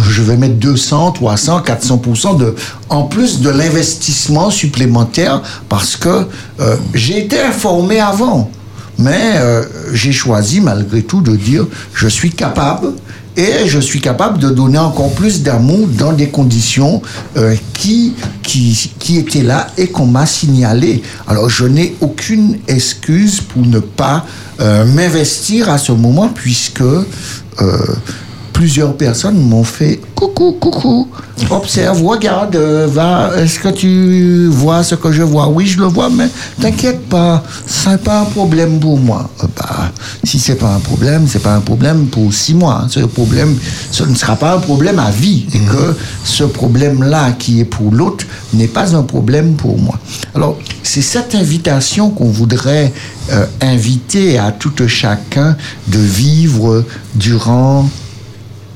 je vais mettre 200, 300, 400% de, en plus de l'investissement supplémentaire parce que euh, j'ai été informé avant. Mais euh, j'ai choisi malgré tout de dire je suis capable et je suis capable de donner encore plus d'amour dans des conditions euh, qui, étaient là et qu'on m'a signalé. Alors je n'ai aucune excuse pour ne pas m'investir à ce moment puisque plusieurs personnes m'ont fait coucou, coucou, observe, regarde, euh, va, est-ce que tu vois ce que je vois? Oui, je le vois, mais t'inquiète pas, ce n'est pas un problème pour moi. Euh, bah, si c'est pas un problème, c'est pas un problème pour six mois. hein. Ce problème, ce ne sera pas un problème à vie. Et que ce problème-là qui est pour l'autre n'est pas un problème pour moi. Alors, c'est cette invitation qu'on voudrait euh, inviter à tout chacun de vivre durant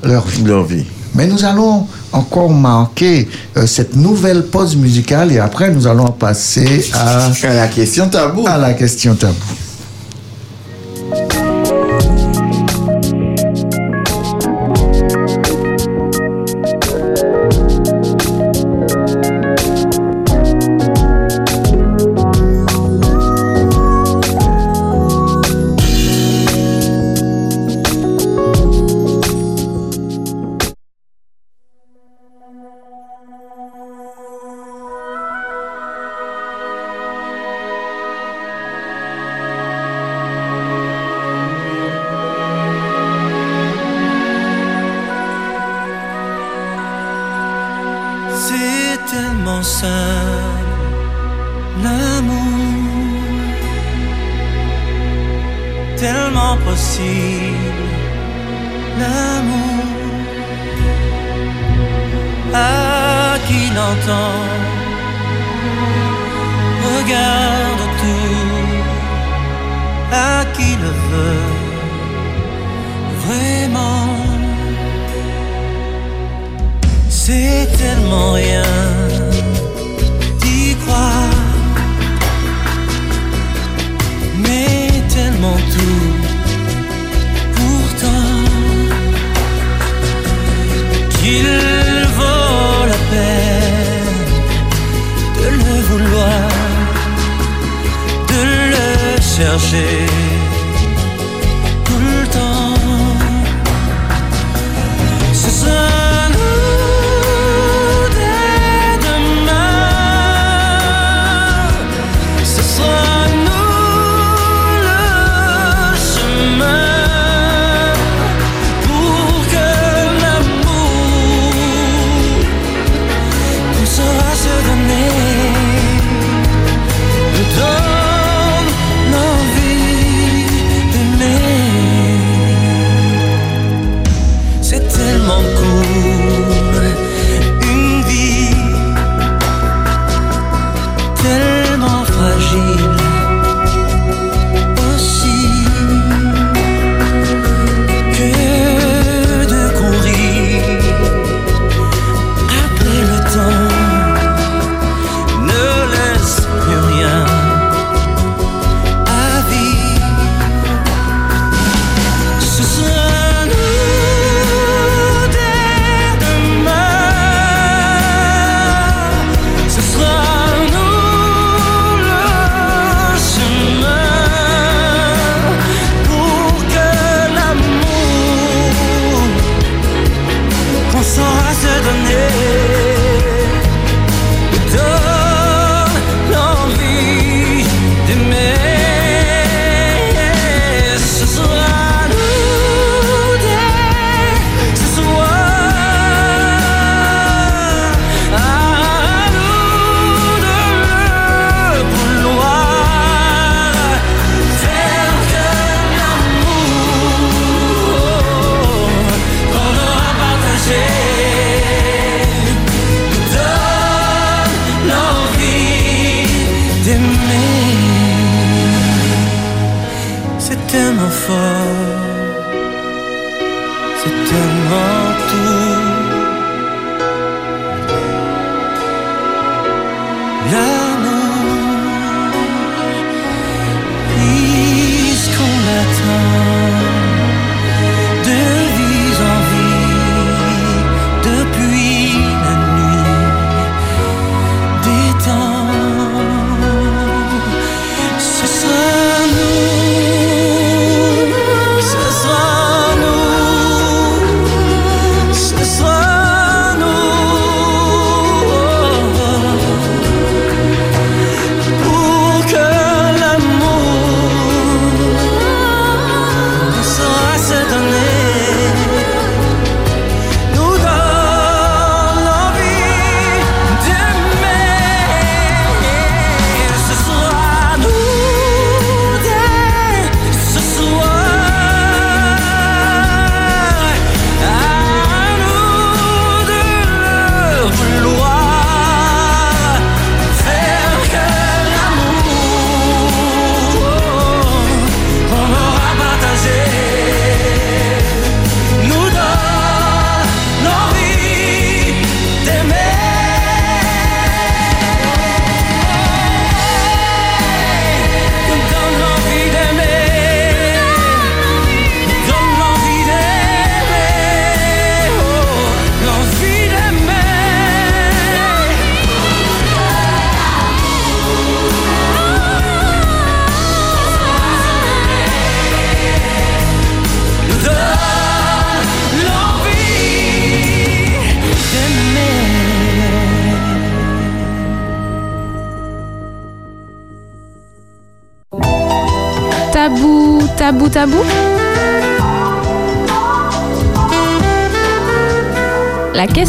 leur vie. Leur vie. Mais nous allons encore marquer euh, cette nouvelle pause musicale et après nous allons passer à, À la question tabou. à la question tabou.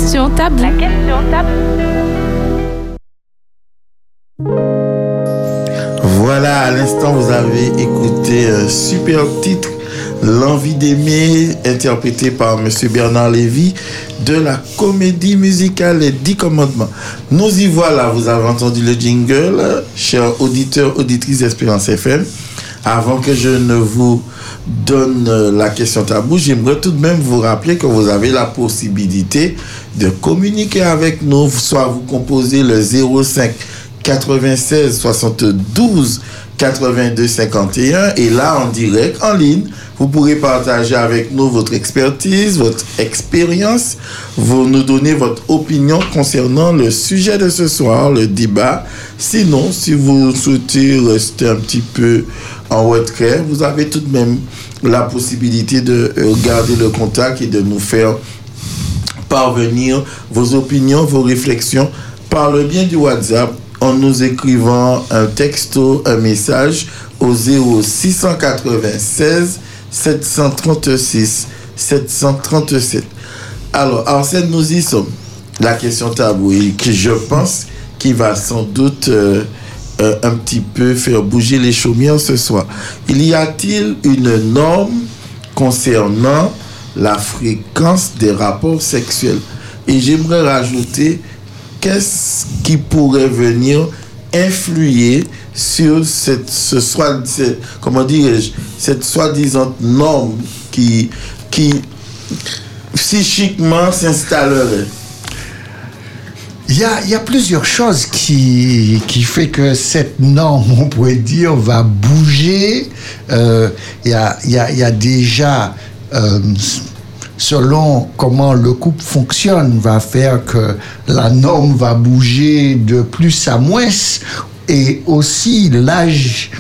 Question. La question. Voilà, à l'instant, vous avez écouté un super titre, L'envie d'aimer, interprété par Monsieur Bernard Lévy de la comédie musicale Les Dix Commandements. Nous y voilà, vous avez entendu le jingle, chers auditeurs, auditrices d'Espérance FM. Avant que je ne vous donne euh, la question tabou, j'aimerais tout de même vous rappeler que vous avez la possibilité de communiquer avec nous, soit vous composez le 05 96 72 82 51 et là en direct en ligne vous pourrez partager avec nous votre expertise votre expérience vous nous donner votre opinion concernant le sujet de ce soir le débat. Sinon si vous souhaitez rester un petit peu en retrait vous avez tout de même la possibilité de euh, garder le contact et de nous faire parvenir vos opinions, vos réflexions par le bien du WhatsApp en nous écrivant un texto, un message au 0696 736 737. Alors, Arsène, nous y sommes. La question tabou, qui je pense qui va sans doute euh, euh, un petit peu faire bouger les chaumières ce soir. Il y a-t-il une norme concernant la fréquence des rapports sexuels? Et j'aimerais rajouter qu'est-ce qui pourrait venir influer sur cette, ce soi-disant norme qui psychiquement s'installerait. Il y a, y a plusieurs choses qui, qui fait que cette norme, on pourrait dire, va bouger. Euh, il, y a, y a- y a déjà, euh, selon comment le couple fonctionne, va faire que la norme va bouger de plus à moins. Et aussi l'âge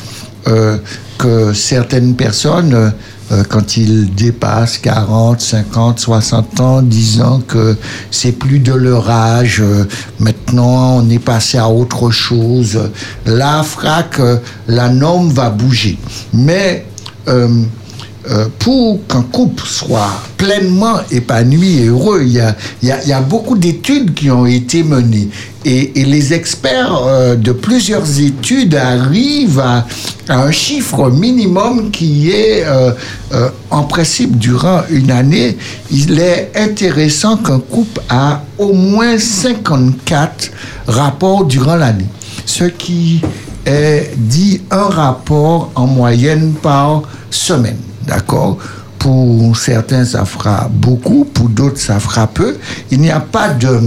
euh, que certaines personnes, euh, quand ils dépassent 40, 50, 60 ans, disant que c'est plus de leur âge, euh, maintenant on est passé à autre chose, là, frac, euh, la norme va bouger. Mais euh, pour qu'un couple soit pleinement épanoui et heureux, il y a, beaucoup d'études qui ont été menées. Et, les experts euh, de plusieurs études arrivent à, un chiffre minimum qui est, euh, en principe, durant une année, il est intéressant qu'un couple a au moins 54 rapports durant l'année. Ce qui est dit un rapport en moyenne par semaine. D'accord Pour certains, ça fera beaucoup, pour d'autres, ça fera peu. Il n'y a pas de,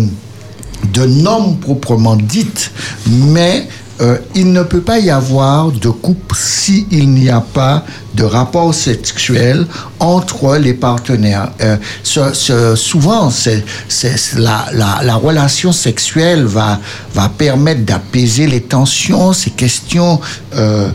de normes proprement dites, mais euh, il ne peut pas y avoir de couple s'il n'y a pas de rapport sexuel entre les partenaires. Euh, souvent, la, la, la relation sexuelle va, va permettre d'apaiser les tensions, ces questions euh,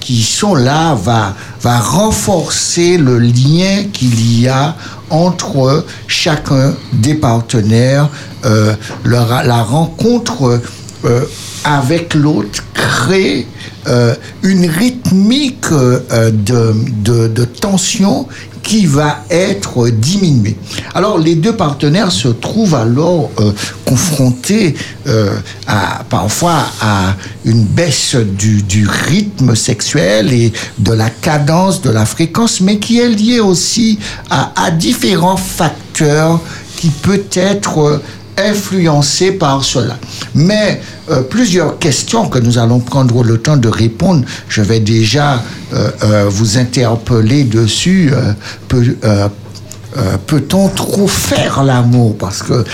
qui sont là, va, va renforcer le lien qu'il y a entre chacun des partenaires. Euh, la rencontre euh, avec l'autre crée euh, une rythmique euh, de, de, de tension qui va être diminuée. Alors les deux partenaires se trouvent alors euh, confrontés euh, à, parfois à une baisse du, du rythme sexuel et de la cadence, de la fréquence, mais qui est liée aussi à, à différents facteurs qui peut être euh, influencé par cela. Mais euh, plusieurs questions que nous allons prendre le temps de répondre, je vais déjà euh, euh, vous interpeller dessus. Peut- Peut-on trop faire l'amour? Parce que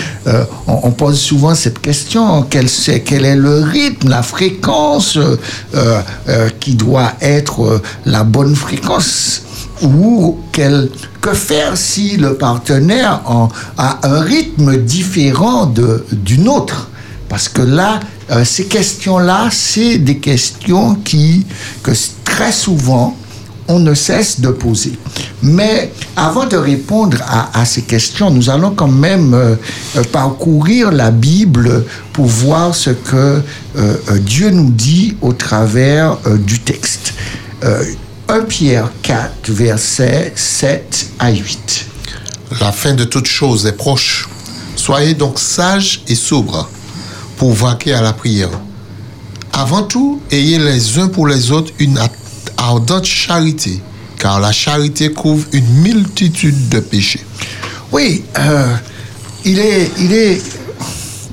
on, on pose souvent cette question quel, est le rythme, la fréquence qui doit être la bonne fréquence? Ou quel, que faire si le partenaire en- a un rythme différent de, d'une autre? Parce que là, euh, ces questions-là, c'est des questions qui, que très souvent, on ne cesse de poser. Mais avant de répondre à, ces questions, nous allons quand même euh, euh, parcourir la Bible pour voir ce que Dieu nous dit au travers du texte. Euh, 1 Pierre 4, versets 7 à 8. La fin de toute chose est proche. Soyez donc sages et sobres pour vaquer à la prière. Avant tout, ayez les uns pour les autres une ardente charité, car la charité couvre une multitude de péchés. Oui, euh, il, est, il, est,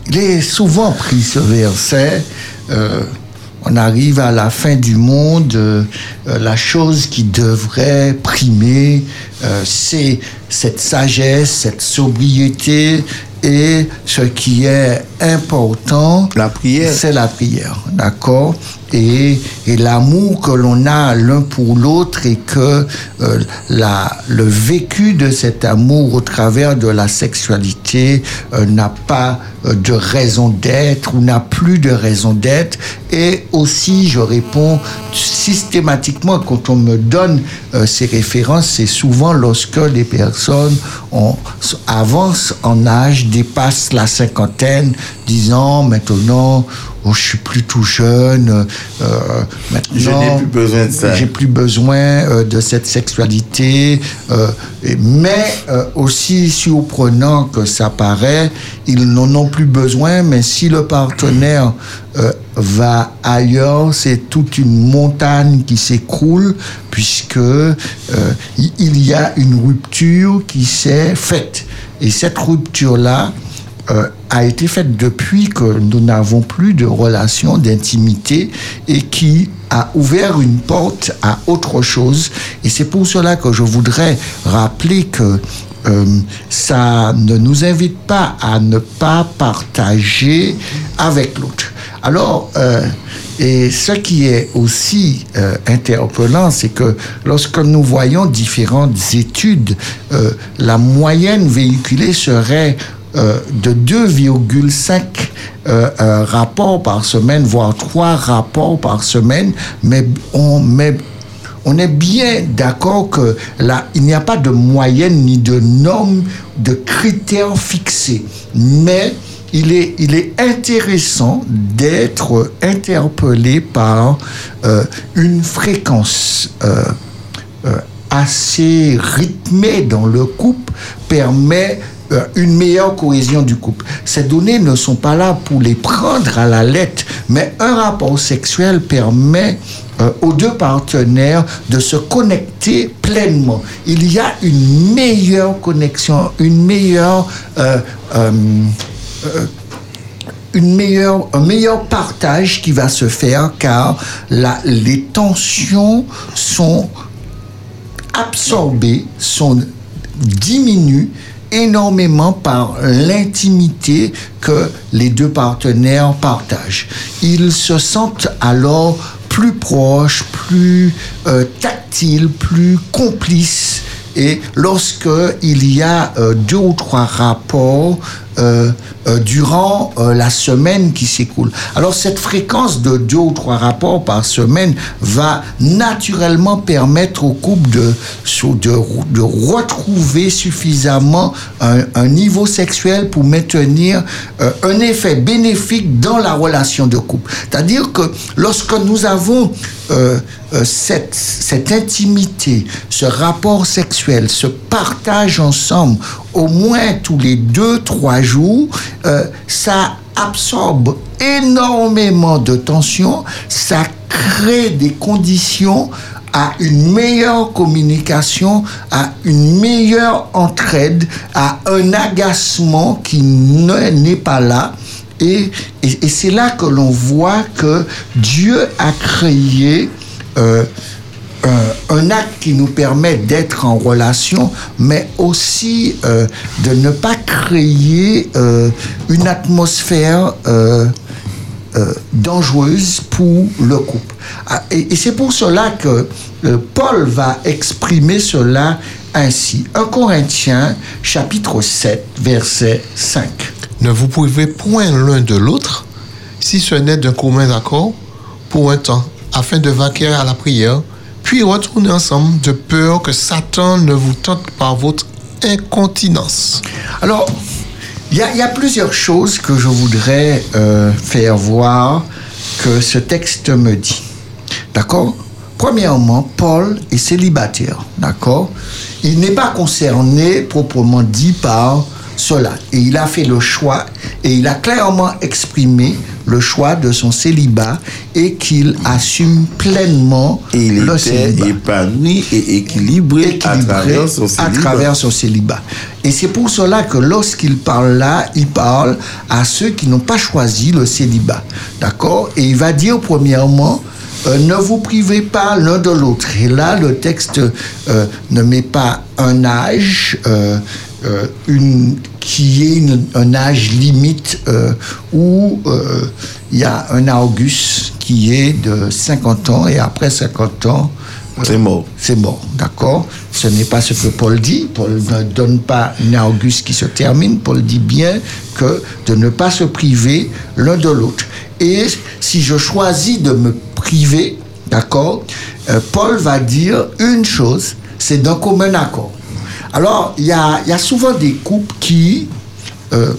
il est souvent pris ce verset. euh, on arrive à la fin du monde, euh, euh, la chose qui devrait primer, euh, c'est cette sagesse, cette sobriété, et ce qui est important, La prière. c'est la prière, d'accord? Et, et l'amour que l'on a l'un pour l'autre et que euh, la, le vécu de cet amour au travers de la sexualité euh, n'a pas euh, de raison d'être ou n'a plus de raison d'être. Et aussi, je réponds systématiquement quand on me donne euh, ces références, c'est souvent lorsque les personnes ont, avancent en âge, dépassent la cinquantaine, disant maintenant, oh, je suis plus tout jeune, euh, maintenant, Je n'ai plus besoin de ça. j'ai plus besoin euh, de cette sexualité, euh, mais euh, aussi surprenant que ça paraît, ils n'en ont plus besoin, mais si le partenaire va ailleurs, c'est toute une montagne qui s'écroule, puisque euh, il- il y a une rupture qui s'est faite. Et cette rupture-là, euh, a été faite depuis que nous n'avons plus de relation d'intimité et qui a ouvert une porte à autre chose. Et c'est pour cela que je voudrais rappeler que euh, ça ne nous invite pas à ne pas partager avec l'autre. Alors, euh, et ce qui est aussi interpellant, c'est que lorsque nous voyons différentes études, la moyenne véhiculée serait euh, de 2,5 euh, euh, rapports par semaine, voire 3 rapports par semaine, mais on on est bien d'accord que là, il n'y a pas de moyenne ni de normes, de critères fixés. Mais il est, il est intéressant d'être interpellé par une fréquence assez rythmée dans le couple permet une meilleure cohésion du couple. Ces données ne sont pas là pour les prendre à la lettre, mais un rapport sexuel permet euh, aux deux partenaires de se connecter pleinement. Il y a une meilleure connexion, une meilleure euh, euh, euh, une meilleure, un meilleur partage qui va se faire car la, les tensions sont absorbées, sont diminuées énormément par l'intimité que les deux partenaires partagent. Ils se sentent alors plus proches, plus euh, tactiles, plus complices. Et lorsque il y a euh, deux ou trois rapports euh, euh, durant euh, la semaine qui s'écoule. Alors cette fréquence de deux ou trois rapports par semaine va naturellement permettre au couple de, de, retrouver suffisamment un, niveau sexuel pour maintenir euh, un effet bénéfique dans la relation de couple. C'est-à-dire que lorsque nous avons cette, cette intimité, ce rapport sexuel, ce partage ensemble, au moins tous les deux, trois jours, euh, ça absorbe énormément de tension, ça crée des conditions à une meilleure communication, à une meilleure entraide, à un agacement qui ne- n'est pas là. Et c'est là que l'on voit que Dieu a créé euh, un, un acte qui nous permet d'être en relation, mais aussi euh, de ne pas créer euh, une atmosphère euh, euh, dangereuse pour le couple. Ah, Et, c'est pour cela que euh, Paul va exprimer cela ainsi. 1 Corinthiens chapitre 7 verset 5. Ne vous privez point l'un de l'autre, si ce n'est d'un commun accord, pour un temps, afin de vaquer à la prière, puis retourner ensemble de peur que Satan ne vous tente par votre incontinence. Alors, il y, a- il y a plusieurs choses que je voudrais euh, faire voir que ce texte me dit. D'accord? Premièrement, Paul est célibataire. D'accord? Il n'est pas concerné proprement dit par cela. Et il a fait le choix et il a clairement exprimé le choix de son célibat et qu'il assume pleinement Et il le était célibat épanoui et équilibré, à équilibré travers son à célibat. travers son célibat. Et c'est pour cela que lorsqu'il parle là, il parle à ceux qui n'ont pas choisi le célibat. D'accord? Et il va dire premièrement, euh, ne vous privez pas l'un de l'autre. Et là, le texte euh, ne met pas un âge, euh, euh, une, qui est une- un âge limite euh, où euh, il y a un Auguste qui est de 50 ans et après 50 ans, C'est mort. c'est mort, d'accord? Ce n'est pas ce que Paul dit. Paul ne donne pas une Auguste qui se termine. Paul dit bien que de ne pas se priver l'un de l'autre. Et si je choisis de me priver, d'accord Paul va dire une chose, c'est d'un commun accord. Alors, il y a, il y a souvent des couples qui, euh,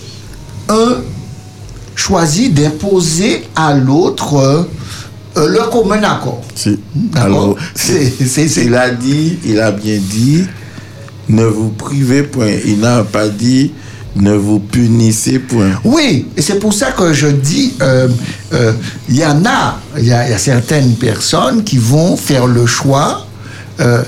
un, choisit d'imposer à l'autre euh, le commun accord. Si. Alors, C'est- c'est- c'est- il a dit, il a bien dit, ne vous privez point. Il n'a pas dit, ne vous punissez point. Oui, et c'est pour ça que je dis, euh, euh, il y en a, il y, a il y a certaines personnes qui vont faire le choix euh,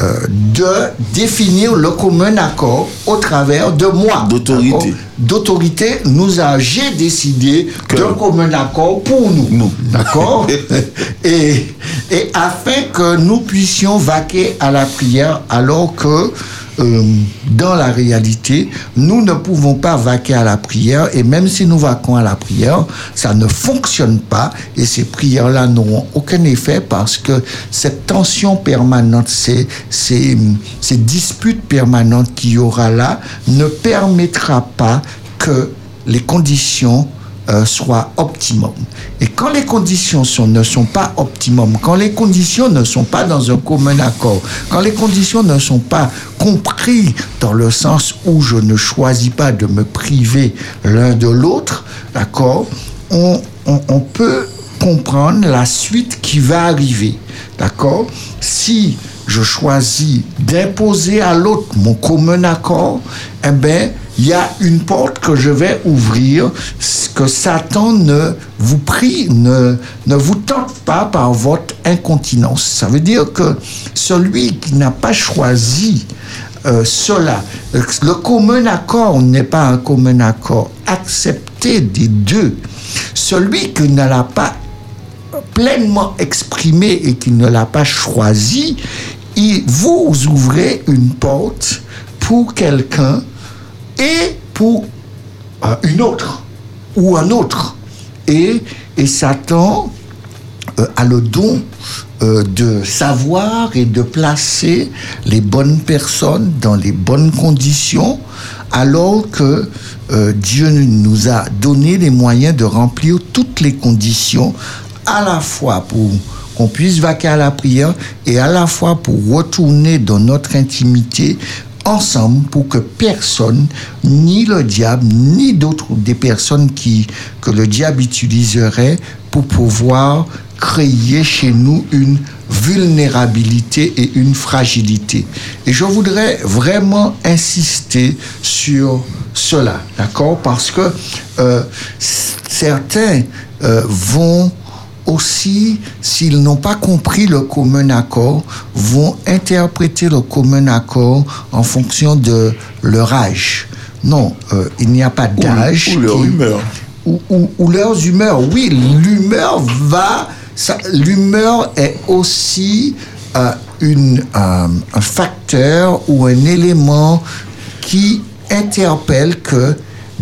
euh, de définir le commun accord au travers de moi. D'autorité. D'autorité, nous a, j'ai décidé Que- d'un commun accord pour nous. Nous. D'accord et, et afin que nous puissions vaquer à la prière alors que euh, dans la réalité, nous ne pouvons pas vaquer à la prière et même si nous vaquons à la prière, ça ne fonctionne pas et ces prières-là n'auront aucun effet parce que cette tension permanente, ces, ces, ces disputes permanentes qu'il y aura là ne permettra pas que les conditions euh, soient optimum. Et quand les conditions ne sont pas optimum, quand les conditions ne sont pas dans un commun accord, quand les conditions ne sont pas comprises dans le sens où je ne choisis pas de me priver l'un de l'autre, d'accord, on, on, on peut comprendre la suite qui va arriver. D'accord Si je choisis d'imposer à l'autre mon commun accord, eh bien, il y a une porte que je vais ouvrir, que Satan ne vous prie, ne, ne vous tente pas par votre incontinence. Ça veut dire que celui qui n'a pas choisi euh, cela, le commun accord n'est pas un commun accord accepté des deux. Celui qui ne l'a pas pleinement exprimé et qui ne l'a pas choisi, vous ouvrez une porte pour quelqu'un et pour euh, une autre ou un autre. Et, Satan euh, a le don euh, de savoir et de placer les bonnes personnes dans les bonnes conditions alors que Dieu nous a donné les moyens de remplir toutes les conditions à la fois pour qu'on puisse vaquer à la prière et à la fois pour retourner dans notre intimité ensemble pour que personne, ni le diable, ni d'autres des personnes qui, que le diable utiliserait pour pouvoir créer chez nous une vulnérabilité et une fragilité. Et je voudrais vraiment insister sur cela, d'accord? Parce que euh, certains euh, vont aussi, s'ils n'ont pas compris le commun accord, vont interpréter le commun accord en fonction de leur âge. Non, euh, il n'y a pas d'âge. ou leur qui- humeur. Ou, ou- ou leurs humeurs. Oui, l'humeur va. L'humeur est aussi euh, une, euh, un facteur ou un élément qui interpelle que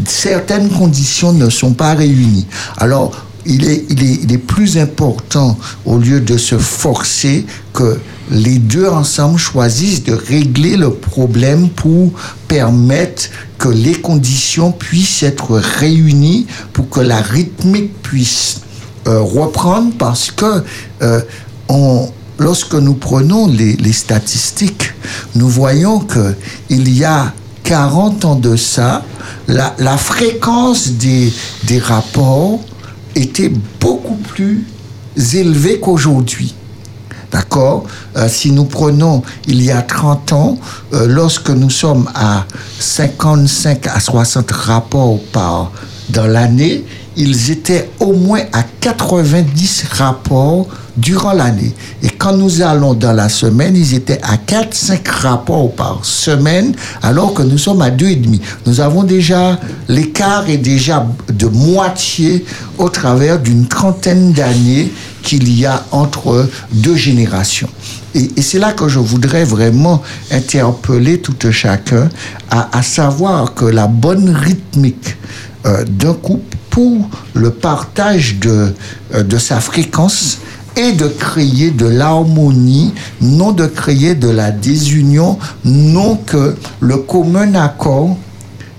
certaines conditions ne sont pas réunies. Alors, il est, plus important, au lieu de se forcer, que les deux ensemble choisissent de régler le problème pour permettre que les conditions puissent être réunies, pour que la rythmique puisse euh, reprendre, parce que euh, lorsque nous prenons les, statistiques, nous voyons que il y a 40 ans de ça, la, fréquence des rapports était beaucoup plus élevée qu'aujourd'hui. D'accord Euh, Si nous prenons il y a 30 ans, euh, lorsque nous sommes à 55 à 60 rapports par dans l'année, ils étaient au moins à 90 rapports durant l'année. Et quand nous allons dans la semaine, ils étaient à 4-5 rapports par semaine, alors que nous sommes à 2,5. Nous avons déjà, l'écart est déjà de moitié au travers d'une trentaine d'années qu'il y a entre deux générations. Et, c'est là que je voudrais vraiment interpeller tout un chacun à savoir que la bonne rythmique euh, d'un couple pour le partage de, euh, de sa fréquence et de créer de l'harmonie, non de créer de la désunion, non que le commun accord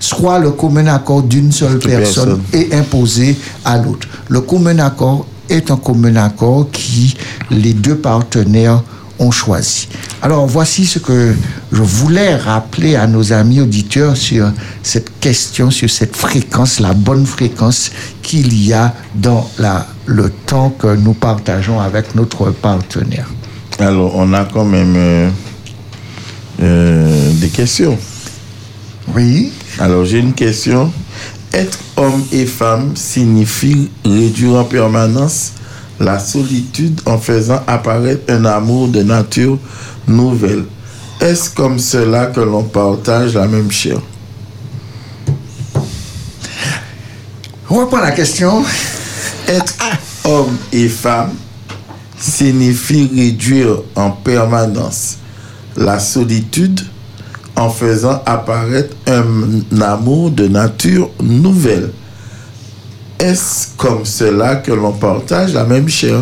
soit le commun accord d'une seule personne. et imposé à l'autre. Le commun accord est un commun accord qui les deux partenaires ont choisi. Alors voici ce que je voulais rappeler à nos amis auditeurs sur cette question, sur cette fréquence, la bonne fréquence qu'il y a dans la, le temps que nous partageons avec notre partenaire. Alors, on a quand même euh, euh, des questions. Oui. Alors, j'ai une question. Être homme et femme signifie réduire en permanence la solitude en faisant apparaître un amour de nature nouvelle. Est-ce comme cela que l'on partage la même chair On reprend la question. Être homme et femme signifie réduire en permanence la solitude en faisant apparaître un amour de nature nouvelle. Est-ce comme cela que l'on partage la même chair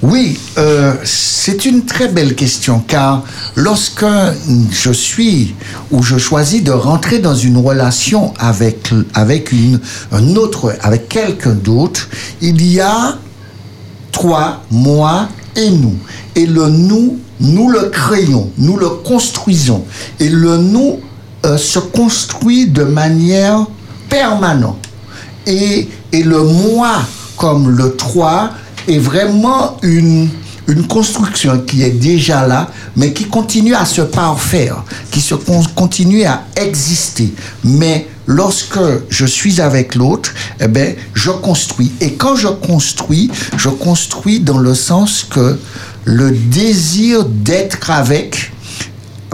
Oui, euh, c'est une très belle question car lorsque je suis ou je choisis de rentrer dans une relation avec, avec une, un autre, avec quelqu'un d'autre, il y a toi, moi et nous. Et le nous, nous le créons, nous le construisons. Et le nous euh, se construit de manière permanente. Et, et le moi, comme le toi, est vraiment une, une construction qui est déjà là, mais qui continue à se parfaire, qui se con- continue à exister. Mais lorsque je suis avec l'autre, eh ben, je construis. Et quand je construis, je construis dans le sens que le désir d'être avec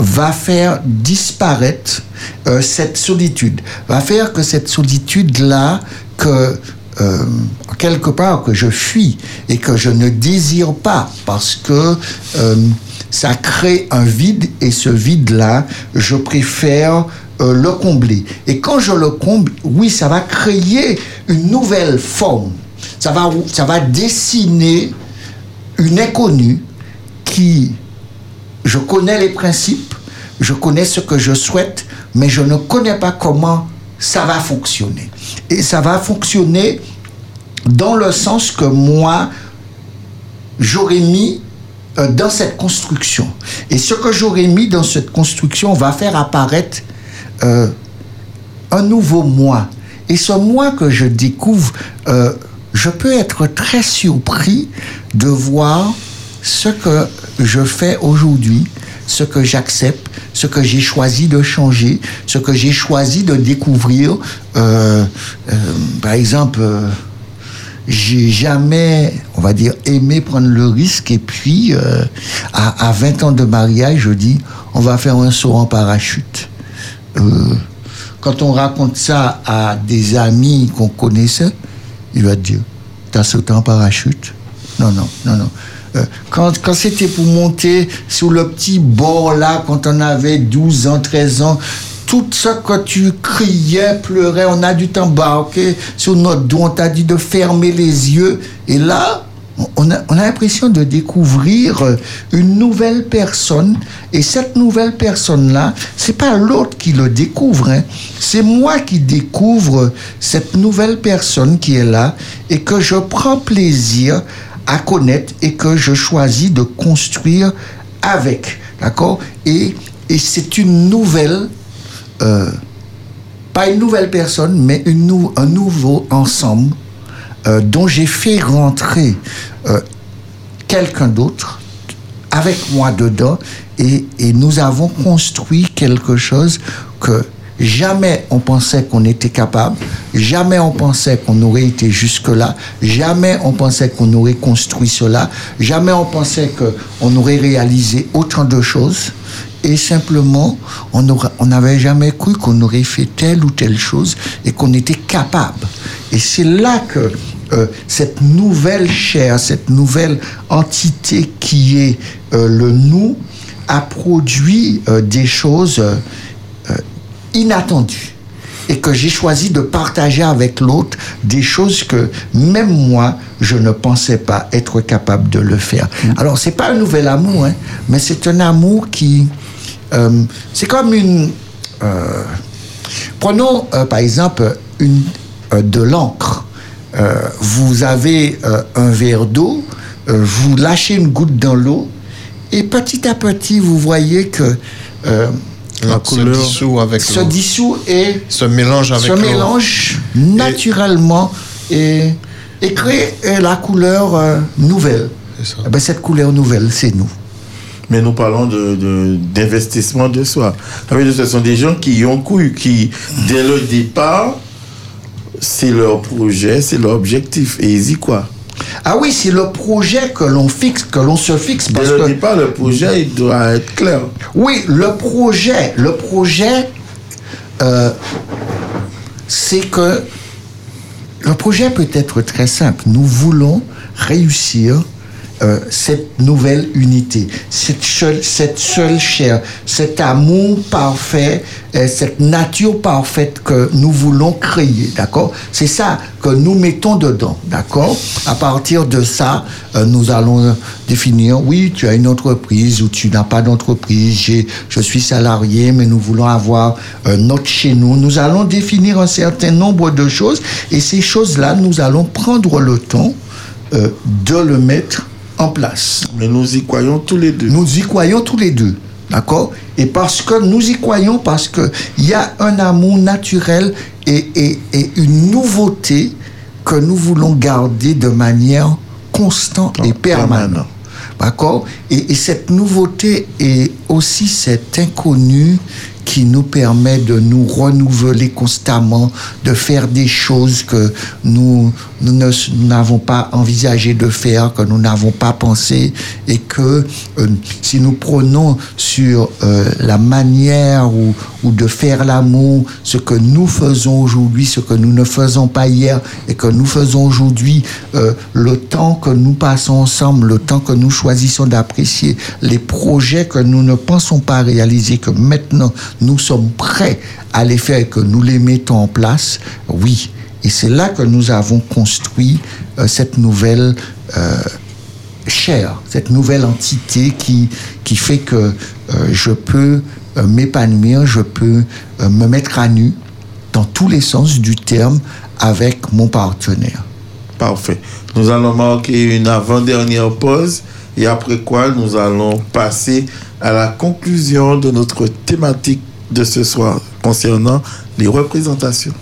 va faire disparaître euh, cette solitude, va faire que cette solitude-là, que euh, quelque part que je fuis et que je ne désire pas parce que euh, ça crée un vide et ce vide-là, je préfère le combler. Et quand je le comble, oui, ça va créer une nouvelle forme. Ça va, ça va dessiner une inconnue qui, je connais les principes, je connais ce que je souhaite, mais je ne connais pas comment ça va fonctionner. Et ça va fonctionner dans le sens que moi, j'aurais mis euh, dans cette construction. Et ce que j'aurais mis dans cette construction va faire apparaître euh, un nouveau moi. Et ce moi que je découvre, euh, je peux être très surpris de voir ce que je fais aujourd'hui, ce que j'accepte, ce que j'ai choisi de changer, ce que j'ai choisi de découvrir. Euh, euh, par exemple, euh, j'ai jamais, on va dire, aimé prendre le risque et puis à, à 20 ans de mariage, je dis, on va faire un saut en parachute. Quand on raconte ça à des amis qu'on connaissait, il va dire, t'as sauté en parachute? Non, non, non, non. Euh, quand quand c'était pour monter sur le petit bord là, quand on avait 12 ans, 13 ans, tout ce que tu criais, pleurais, on a dû t'embarquer sur notre dos, on t'a dit de fermer les yeux. Et là, on a, on a l'impression de découvrir une nouvelle personne. Et cette nouvelle personne-là, c'est pas l'autre qui le découvre, hein. c'est moi qui découvre cette nouvelle personne qui est là et que je prends plaisir à connaître et que je choisis de construire avec. D'accord? Et, et c'est une nouvelle, euh, pas une nouvelle personne, mais une nou- un nouveau ensemble euh, dont j'ai fait rentrer euh, quelqu'un d'autre avec moi dedans et, et nous avons construit quelque chose que jamais on pensait qu'on était capable, jamais on pensait qu'on aurait été jusque-là, jamais on pensait qu'on aurait construit cela, jamais on pensait qu'on aurait réalisé autant de choses. Et simplement on n'avait jamais cru qu'on aurait fait telle ou telle chose et qu'on était capable. Et c'est là que euh, cette nouvelle chair, cette nouvelle entité qui est euh, le nous, a produit euh, des choses inattendues. Et que j'ai choisi de partager avec l'autre des choses que même moi, je ne pensais pas être capable de le faire. Alors, c'est pas un nouvel amour, hein, mais c'est un amour qui. euh, c'est comme une. euh, Prenons euh, par exemple une, de l'encre. Vous avez un verre d'eau, vous lâchez une goutte dans l'eau, et petit à petit, vous voyez que La couleur se dissout avec se dissout et Se mélange avec se mélange naturellement et, et crée euh, la couleur euh, nouvelle. Ça. Eh ben, cette couleur nouvelle, c'est nous. Mais nous parlons de- de- d'investissement de, soi. Que ce sont des gens qui ont cru, qui, dès le départ, c'est leur projet, c'est leur objectif. Et ils y croient. Ah oui, c'est le projet que l'on fixe, que l'on se fixe. Dès Parce le que, départ, le projet, il doit être clair. oui, le projet, le projet, euh, c'est que le projet peut être très simple. Nous voulons réussir euh, cette nouvelle unité, cette seule, cette seule chair, cet amour parfait, euh, cette nature parfaite que nous voulons créer, d'accord? C'est ça que nous mettons dedans, d'accord? À partir de ça, euh, nous allons définir, oui, tu as une entreprise ou tu n'as pas d'entreprise, je suis salarié, mais nous voulons avoir euh, notre chez nous. Nous allons définir un certain nombre de choses et ces choses-là, nous allons prendre le temps euh, de le mettre en place. Mais nous y croyons tous les deux. Nous y croyons tous les deux. D'accord? Et parce que nous y croyons, parce qu'il y a un amour naturel et, et- et une nouveauté que nous voulons garder de manière constante et permanente. permanent. D'accord? Et, et cette nouveauté est aussi cet inconnu qui nous permet de nous renouveler constamment, de faire des choses que nous n'avons pas envisagé de faire, que nous n'avons pas pensé, et que euh, si nous prenons sur euh, la manière ou, ou de faire l'amour, ce que nous faisons aujourd'hui, ce que nous ne faisons pas hier et que nous faisons aujourd'hui, euh, le temps que nous passons ensemble, le temps que nous choisissons d'apprécier, les projets que nous ne pensons pas réaliser, que maintenant nous sommes prêts à les faire et que nous les mettons en place, oui. Et c'est là que nous avons construit euh, cette nouvelle euh, chair, cette nouvelle entité qui, qui fait que euh, je peux m'épanouir, je peux me mettre à nu dans tous les sens du terme avec mon partenaire. Parfait. Nous allons marquer une avant-dernière pause et après quoi nous allons passer à la conclusion de notre thématique de ce soir concernant les représentations.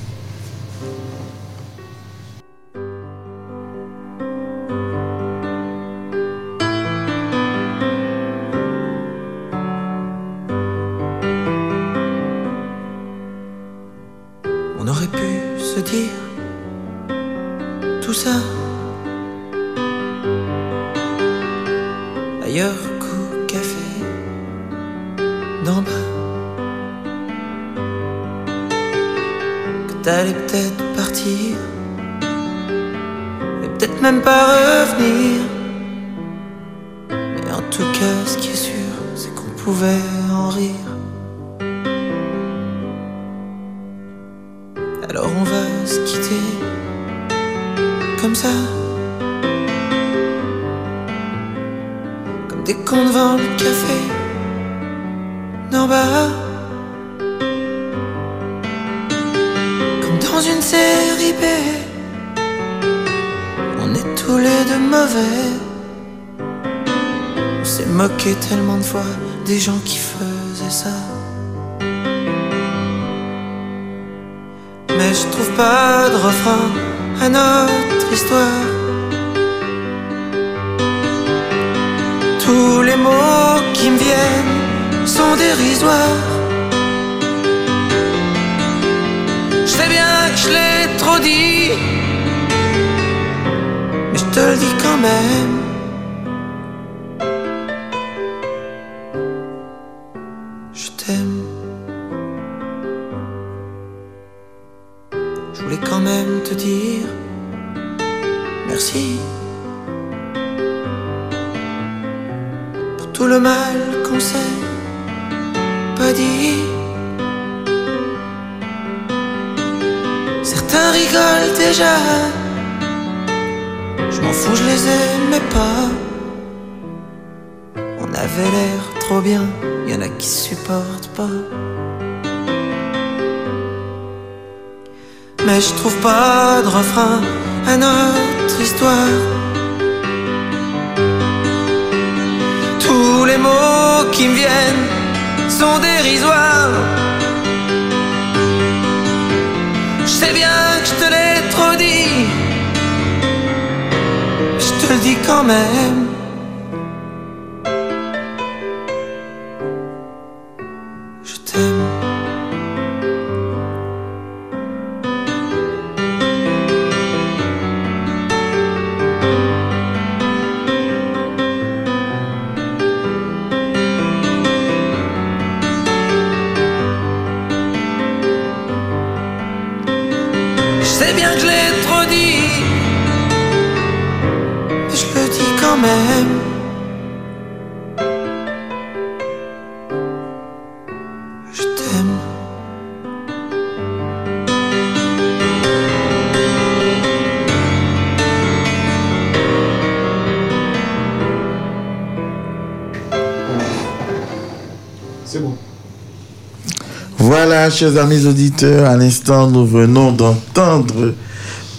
Chers amis auditeurs, à l'instant, nous venons d'entendre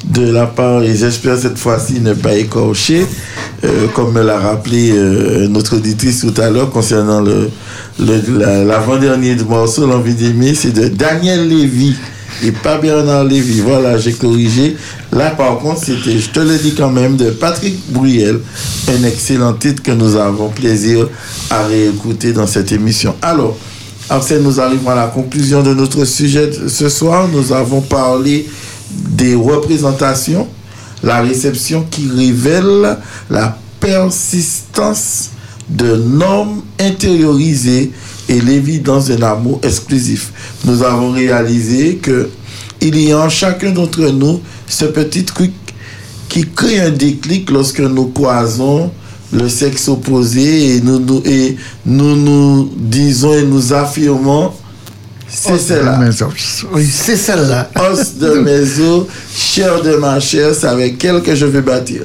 de la part, et j'espère cette fois-ci ne pas écorcher, euh, comme me l'a rappelé euh, notre auditrice tout à l'heure concernant le, la- l'avant-dernier du morceau, L'envie d'aimer, c'est de Daniel Lévy et pas Bernard Lévy. Voilà, j'ai corrigé. Là, par contre, c'était, je te le dis quand même, de Patrick Bruyel, un excellent titre que nous avons plaisir à réécouter dans cette émission. Alors, Arsène, nous arrivons à la conclusion de notre sujet de ce soir. Nous avons parlé des représentations, la réception qui révèle la persistance d'un homme intériorisé et l'évidence d'un amour exclusif. Nous avons réalisé que il y a en chacun d'entre nous ce petit truc qui crée un déclic lorsque nous croisons le sexe opposé et nous nous, et nous, nous disons et nous affirmons c'est celle-là. Oui, c'est celle-là. Os de mes os, chair de ma chair, c'est avec elle que je vais bâtir.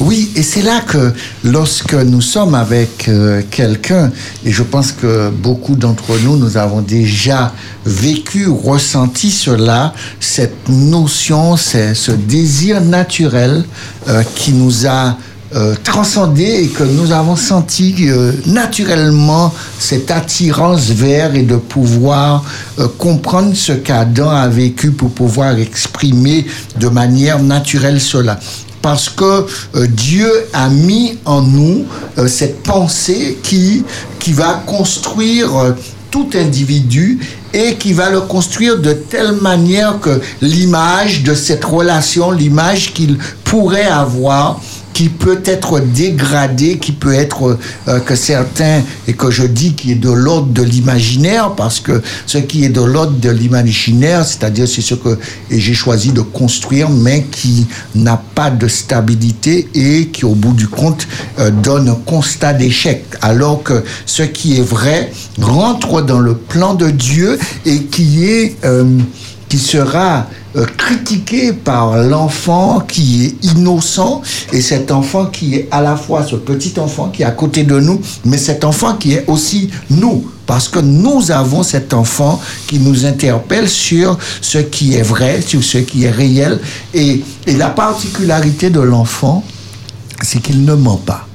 Oui, et c'est là que lorsque nous sommes avec euh, quelqu'un, et je pense que beaucoup d'entre nous, nous avons déjà vécu, ressenti cela, cette notion, c'est ce désir naturel euh, qui nous a euh, et que nous avons senti euh, naturellement cette attirance vers et de pouvoir euh, comprendre ce qu'Adam a vécu pour pouvoir exprimer de manière naturelle cela. Parce que euh, Dieu a mis en nous cette pensée qui, qui va construire tout individu et qui va le construire de telle manière que l'image de cette relation, l'image qu'il pourrait avoir, qui peut être dégradé, qui peut être euh, que certains, et que je dis qui est de l'ordre de l'imaginaire, parce que ce qui est de l'ordre de l'imaginaire, c'est-à-dire c'est ce que j'ai choisi de construire, mais qui n'a pas de stabilité et qui au bout du compte euh, donne un constat d'échec, alors que ce qui est vrai rentre dans le plan de Dieu et qui est... euh, qui sera euh, critiqué par l'enfant qui est innocent et cet enfant qui est à la fois ce petit enfant qui est à côté de nous, mais cet enfant qui est aussi nous. Parce que nous avons cet enfant qui nous interpelle sur ce qui est vrai, sur ce qui est réel. Et, et la particularité de l'enfant, c'est qu'il ne ment pas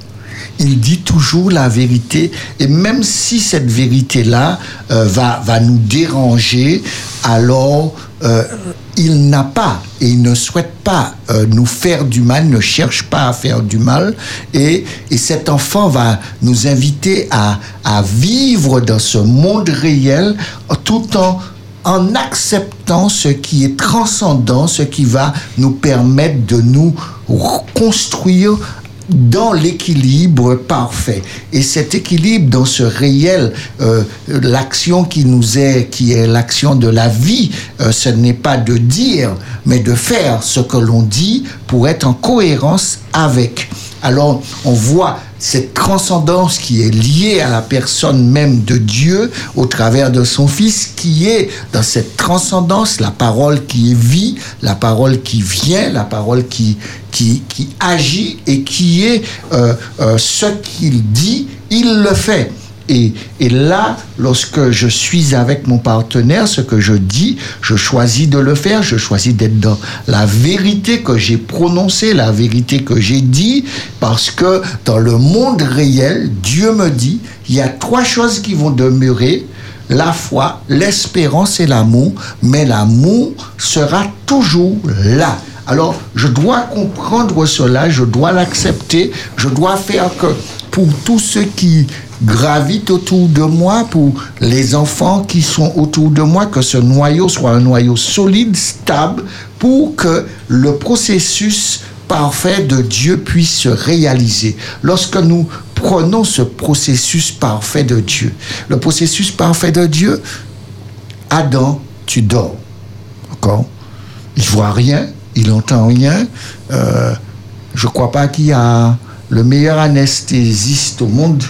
il dit toujours la vérité. Et même si cette vérité-là euh, va, va nous déranger, alors euh, il n'a pas et il ne souhaite pas euh, nous faire du mal, ne cherche pas à faire du mal. Et, et cet enfant va nous inviter à, à vivre dans ce monde réel tout en en acceptant ce qui est transcendant, ce qui va nous permettre de nous construire dans l'équilibre parfait. Et cet équilibre dans ce réel, euh, l'action qui nous est, qui est l'action de la vie, euh, ce n'est pas de dire, mais de faire ce que l'on dit pour être en cohérence avec. Alors, on voit cette transcendance qui est liée à la personne même de Dieu au travers de son Fils, qui est dans cette transcendance la parole qui est vie, la parole qui vient, la parole qui, qui, qui agit et qui est euh, euh, ce qu'il dit, il le fait. Et, là, lorsque je suis avec mon partenaire, ce que je dis, je choisis de le faire, je choisis d'être dans la vérité que j'ai prononcée, la vérité que j'ai dit, parce que dans le monde réel, Dieu me dit, il y a trois choses qui vont demeurer, la foi, l'espérance et l'amour, mais l'amour sera toujours là. Alors, je dois comprendre cela, je dois l'accepter, je dois faire que pour tous ceux qui gravitent autour de moi, pour les enfants qui sont autour de moi, que ce noyau soit un noyau solide, stable, pour que le processus parfait de Dieu puisse se réaliser. Lorsque nous prenons ce processus parfait de Dieu, le processus parfait de Dieu, Adam, tu dors. D'accord? Il voit rien, il entend rien. Euh, je crois pas qu'il y a le meilleur anesthésiste au monde.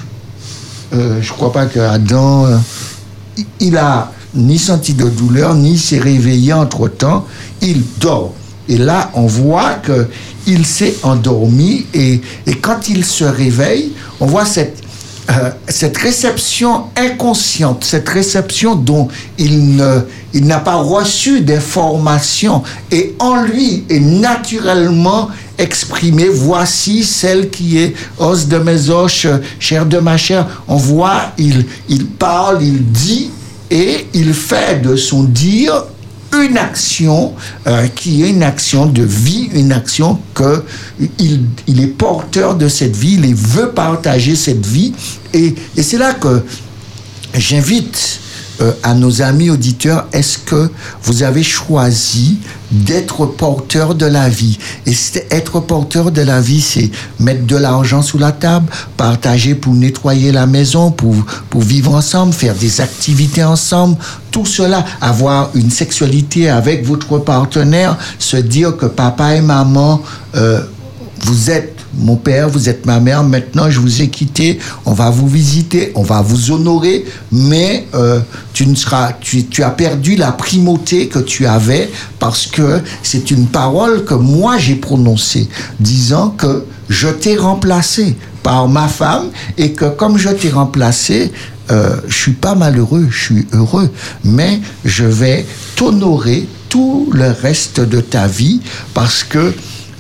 Euh, je crois pas que Adam, euh, il a ni senti de douleur, ni s'est réveillé entre temps. Il dort. Et là, on voit que il s'est endormi et, et, quand il se réveille, on voit cette, euh, cette réception inconsciente, cette réception dont il ne, il n'a pas reçu d'informations et en lui est naturellement exprimé, voici celle qui est os de mes os, chair de ma chair. On voit, il, il parle, il dit et il fait de son dire une action euh, qui est une action de vie, une action que il, est porteur de cette vie, il veut partager cette vie. Et c'est là que j'invite euh, à nos amis auditeurs, est-ce que vous avez choisi d'être porteur de la vie? Et être porteur de la vie, c'est mettre de l'argent sous la table, partager pour nettoyer la maison, pour, pour vivre ensemble, faire des activités ensemble, tout cela, avoir une sexualité avec votre partenaire, se dire que papa et maman, euh, vous êtes mon père, vous êtes ma mère, maintenant je vous ai quitté, on va vous visiter, on va vous honorer, mais euh, tu, ne seras, tu, as perdu la primauté que tu avais parce que c'est une parole que moi j'ai prononcée, disant que je t'ai remplacé par ma femme et que comme je t'ai remplacé, euh, je suis pas malheureux, je suis heureux, mais je vais t'honorer tout le reste de ta vie parce que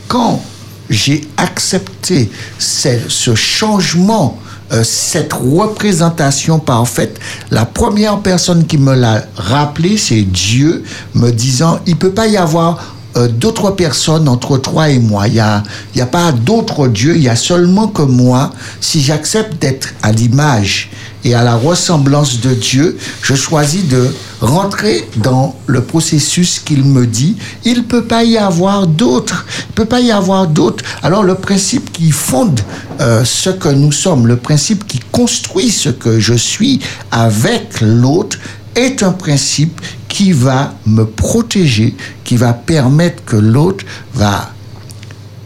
quand j'ai accepté ce, changement, euh, cette représentation parfaite. La première personne qui me l'a rappelé, c'est Dieu, me disant, il peut pas y avoir euh, d'autres personnes entre toi et moi. Il n'y a, a pas d'autre Dieu, il y a seulement que moi. Si j'accepte d'être à l'image et à la ressemblance de Dieu, je choisis de rentrer dans le processus qu'il me dit. Il peut pas y avoir d'autre. Il peut pas y avoir d'autre. Alors le principe qui fonde euh, ce que nous sommes, le principe qui construit ce que je suis avec l'autre, est un principe qui va me protéger, qui va permettre que l'autre va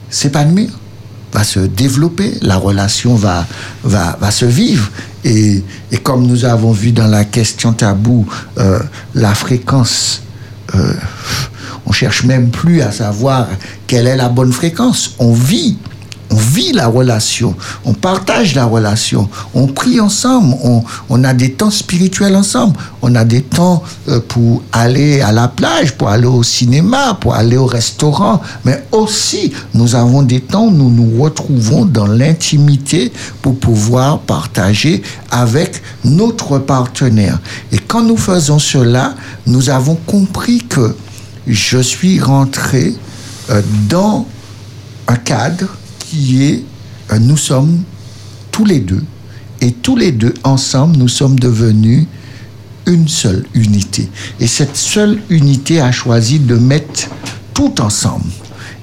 s'épanouir, va se développer, la relation va, va, va se vivre. Et, et comme nous avons vu dans la question tabou, euh, la fréquence, euh, on cherche même plus à savoir quelle est la bonne fréquence. On vit on vit la relation, on partage la relation, on prie ensemble, on, a des temps spirituels ensemble, on a des temps euh, pour aller à la plage, pour aller au cinéma, pour aller au restaurant, mais aussi nous avons des temps où nous nous retrouvons dans l'intimité pour pouvoir partager avec notre partenaire. Et quand nous faisons cela, nous avons compris que je suis rentré euh, dans un cadre qui est euh, nous sommes tous les deux et tous les deux ensemble nous sommes devenus une seule unité. Et cette seule unité a choisi de mettre tout ensemble.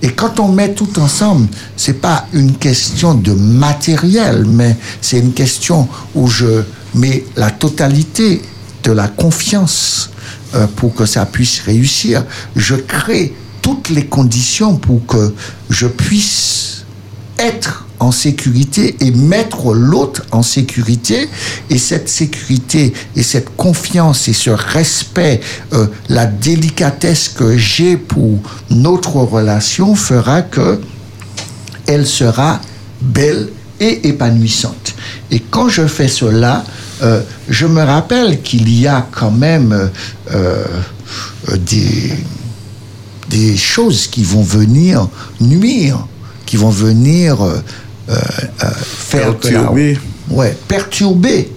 Et quand on met tout ensemble c'est pas une question de matériel mais c'est une question où je mets la totalité de la confiance euh, pour que ça puisse réussir. Je crée toutes les conditions pour que je puisse être en sécurité et mettre l'autre en sécurité. Et cette sécurité et cette confiance et ce respect, euh, la délicatesse que j'ai pour notre relation fera que elle sera belle et épanouissante. Et quand je fais cela, euh, je me rappelle qu'il y a quand même euh, des choses qui vont venir nuire qui vont venir euh, euh, faire que la- Perturber. ouais, perturber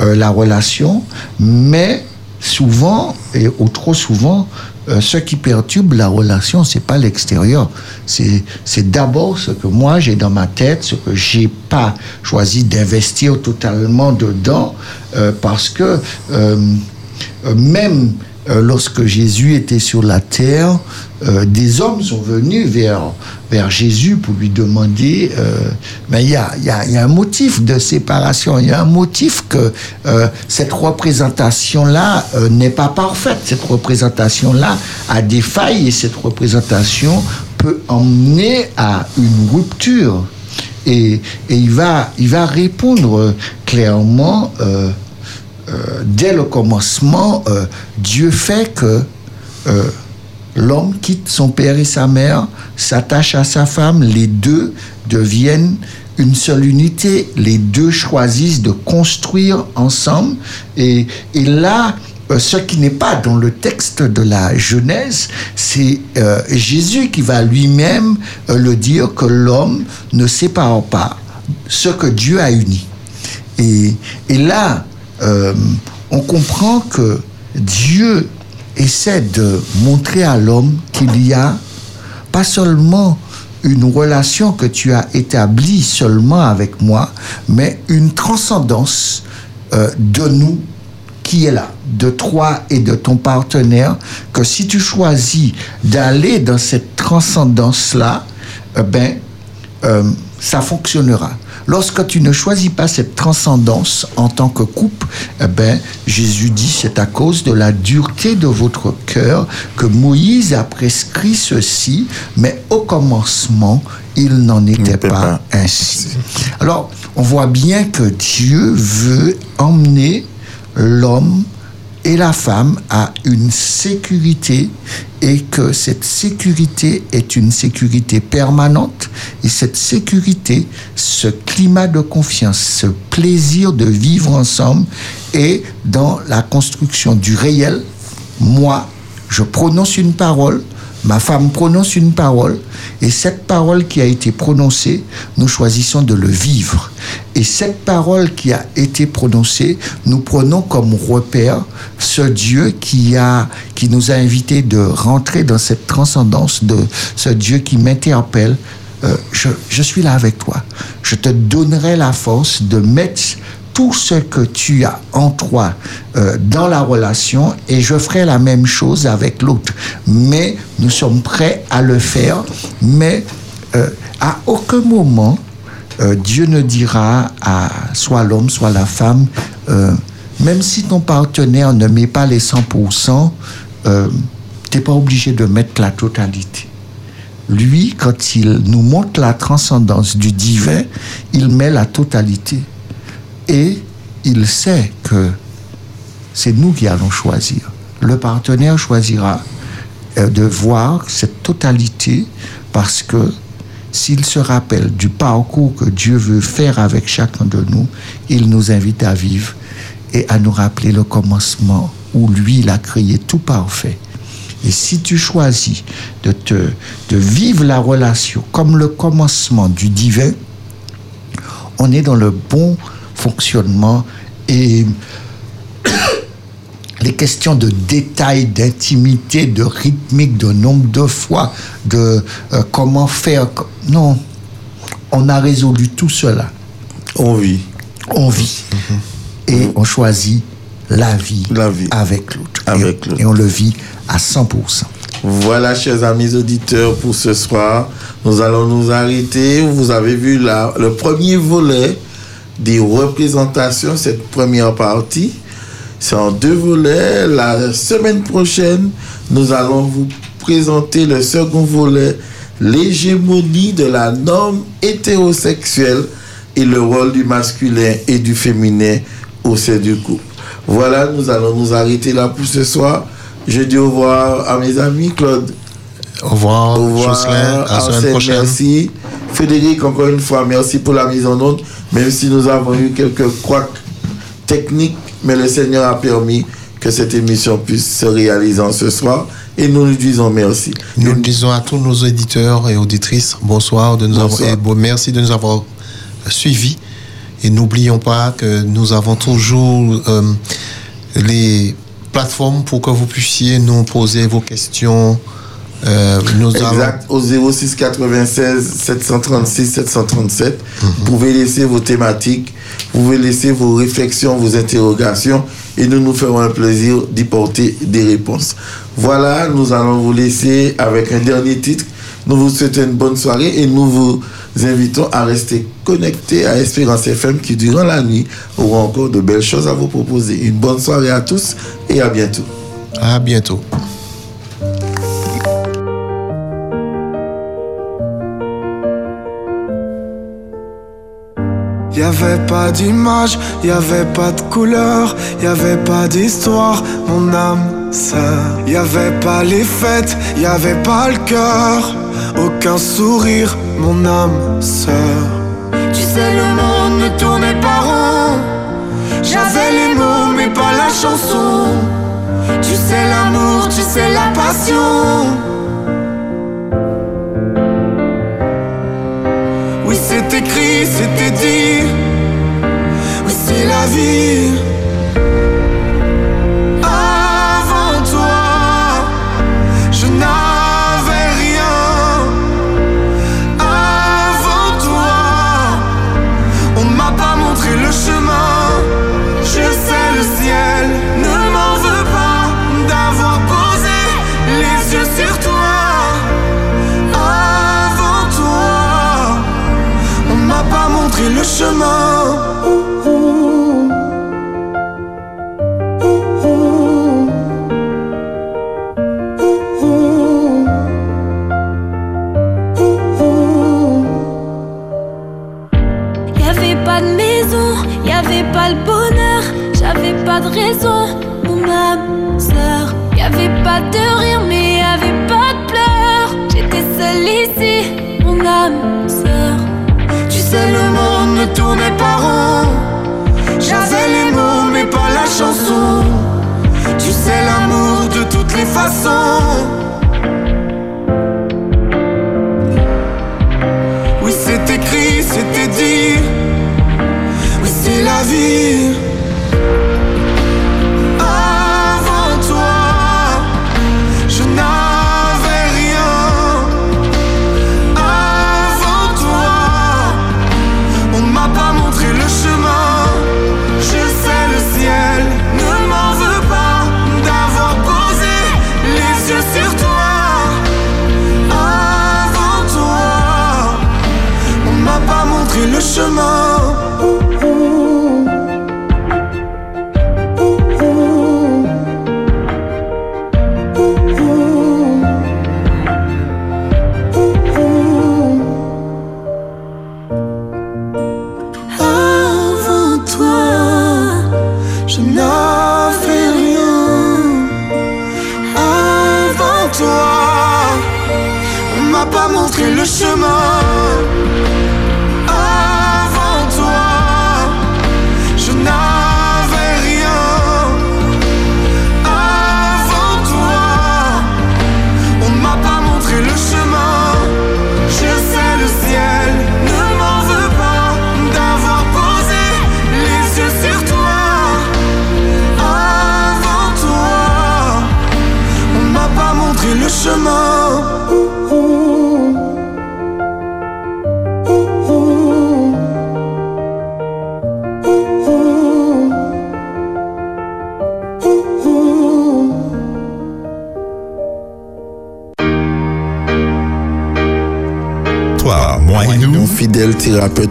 euh, la relation, mais souvent et ou trop souvent, ce qui perturbe la relation, c'est pas l'extérieur, c'est c'est d'abord ce que moi j'ai dans ma tête, ce que j'ai pas choisi d'investir totalement dedans, parce que même euh, lorsque Jésus était sur la terre, euh, des hommes sont venus vers, vers Jésus pour lui demander, euh, mais il y a, y, a, un motif de séparation, il y a un motif que cette représentation-là n'est pas parfaite, cette représentation-là a des failles et cette représentation peut emmener à une rupture. Et, et il, va, il va répondre clairement. Euh, dès le commencement, euh, Dieu fait que euh, l'homme quitte son père et sa mère, s'attache à sa femme, les deux deviennent une seule unité, les deux choisissent de construire ensemble. Et, là, ce qui n'est pas dans le texte de la Genèse, c'est Jésus qui va lui-même le dire que l'homme ne sépare pas ce que Dieu a uni. Et là, euh, on comprend que Dieu essaie de montrer à l'homme qu'il y a pas seulement une relation que tu as établie seulement avec moi, mais une transcendance euh, de nous qui est là, de toi et de ton partenaire, que si tu choisis d'aller dans cette transcendance-là, eh ben, euh, ça fonctionnera. Lorsque tu ne choisis pas cette transcendance en tant que couple, eh ben, Jésus dit c'est à cause de la dureté de votre cœur que Moïse a prescrit ceci, mais au commencement, il n'en était pas pas ainsi. Alors, on voit bien que Dieu veut emmener l'homme et la femme à une sécurité et que cette sécurité est une sécurité permanente et cette sécurité, ce climat de confiance, ce plaisir de vivre ensemble est dans la construction du réel. Moi, je prononce une parole, ma femme prononce une parole, et cette parole qui a été prononcée, nous choisissons de le vivre. Et cette parole qui a été prononcée, nous prenons comme repère ce Dieu qui, a, qui nous a invités de rentrer dans cette transcendance, de ce Dieu qui m'interpelle. Euh, je, je suis là avec toi. Je te donnerai la force de mettre tout ce que tu as en toi euh, dans la relation et je ferai la même chose avec l'autre. Mais nous sommes prêts à le faire, mais euh, à aucun moment euh, Dieu ne dira à soit l'homme, soit la femme, même si ton partenaire ne met pas les 100%, euh, tu n'es pas obligé de mettre la totalité. Lui, quand il nous montre la transcendance du divin, il met la totalité. Et il sait que c'est nous qui allons choisir. Le partenaire choisira euh, de voir cette totalité parce que s'il se rappelle du parcours que Dieu veut faire avec chacun de nous, il nous invite à vivre et à nous rappeler le commencement où lui, il a créé tout parfait. Et si tu choisis de, te, de vivre la relation comme le commencement du divin, on est dans le bon fonctionnement et les questions de détails, d'intimité, de rythmique, de nombre de fois, de euh, comment faire. Non, on a résolu tout cela. On vit. On vit et on choisit la vie, La vie. avec l'autre. Et, on le vit à 100%. Voilà, chers amis auditeurs, pour ce soir, nous allons nous arrêter. Vous avez vu la- le premier volet des représentations, cette première partie. C'est en deux volets. La semaine prochaine, nous allons vous présenter le second volet, l'hégémonie de la norme hétérosexuelle et le rôle du masculin et du féminin au sein du couple. Voilà, nous allons nous arrêter là pour ce soir. Je dis au revoir à mes amis, Claude. Au revoir, Au revoir, Jocelyn. À la semaine prochaine. merci. Frédéric, encore une fois, merci pour la mise en onde, même si nous avons eu quelques couacs techniques, mais le Seigneur a permis que cette émission puisse se réaliser en ce soir, et nous lui disons merci. Nous disons à tous nos éditeurs et auditrices bonsoir, de nous Bonsoir. avoir, et bon, merci de nous avoir suivis. Et n'oublions pas que nous avons toujours euh, les plateformes pour que vous puissiez nous poser vos questions. Euh, nous Exact, au 06 96 736 737. Mhm. Vous pouvez laisser vos thématiques, vous pouvez laisser vos réflexions, vos interrogations, et nous nous ferons un plaisir d'y porter des réponses. Voilà, nous allons vous laisser avec un dernier titre. Nous vous souhaitons une bonne soirée et nous vous invitons à rester connectés à Espérance FM qui, durant la nuit, aura encore de belles choses à vous proposer. Une bonne soirée à tous et à bientôt. À bientôt. Y avait pas d'image, y avait pas de couleur, y avait pas d'histoire, mon âme sœur. Y avait pas les fêtes, y avait pas le cœur, aucun sourire, mon âme sœur. Tu sais, le monde ne tournait pas rond. J'avais les mots, mais pas la chanson. Tu sais, l'amour, tu sais, la passion. Écrit, c'était dit. C'est la vie.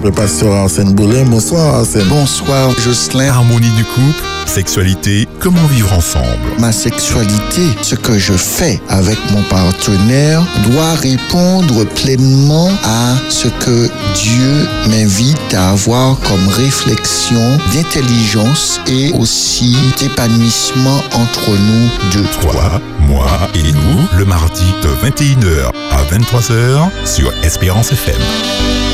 le pasteur Arsène Boulay. Bonsoir Arsène. Bonsoir Jocelyn. Harmonie du couple, sexualité, comment vivre ensemble? Ma sexualité, ce que je fais avec mon partenaire, doit répondre pleinement à ce que Dieu m'invite à avoir comme réflexion d'intelligence et aussi d'épanouissement entre nous deux. Toi, moi et nous, le mardi de 21h à 23h sur Espérance FM.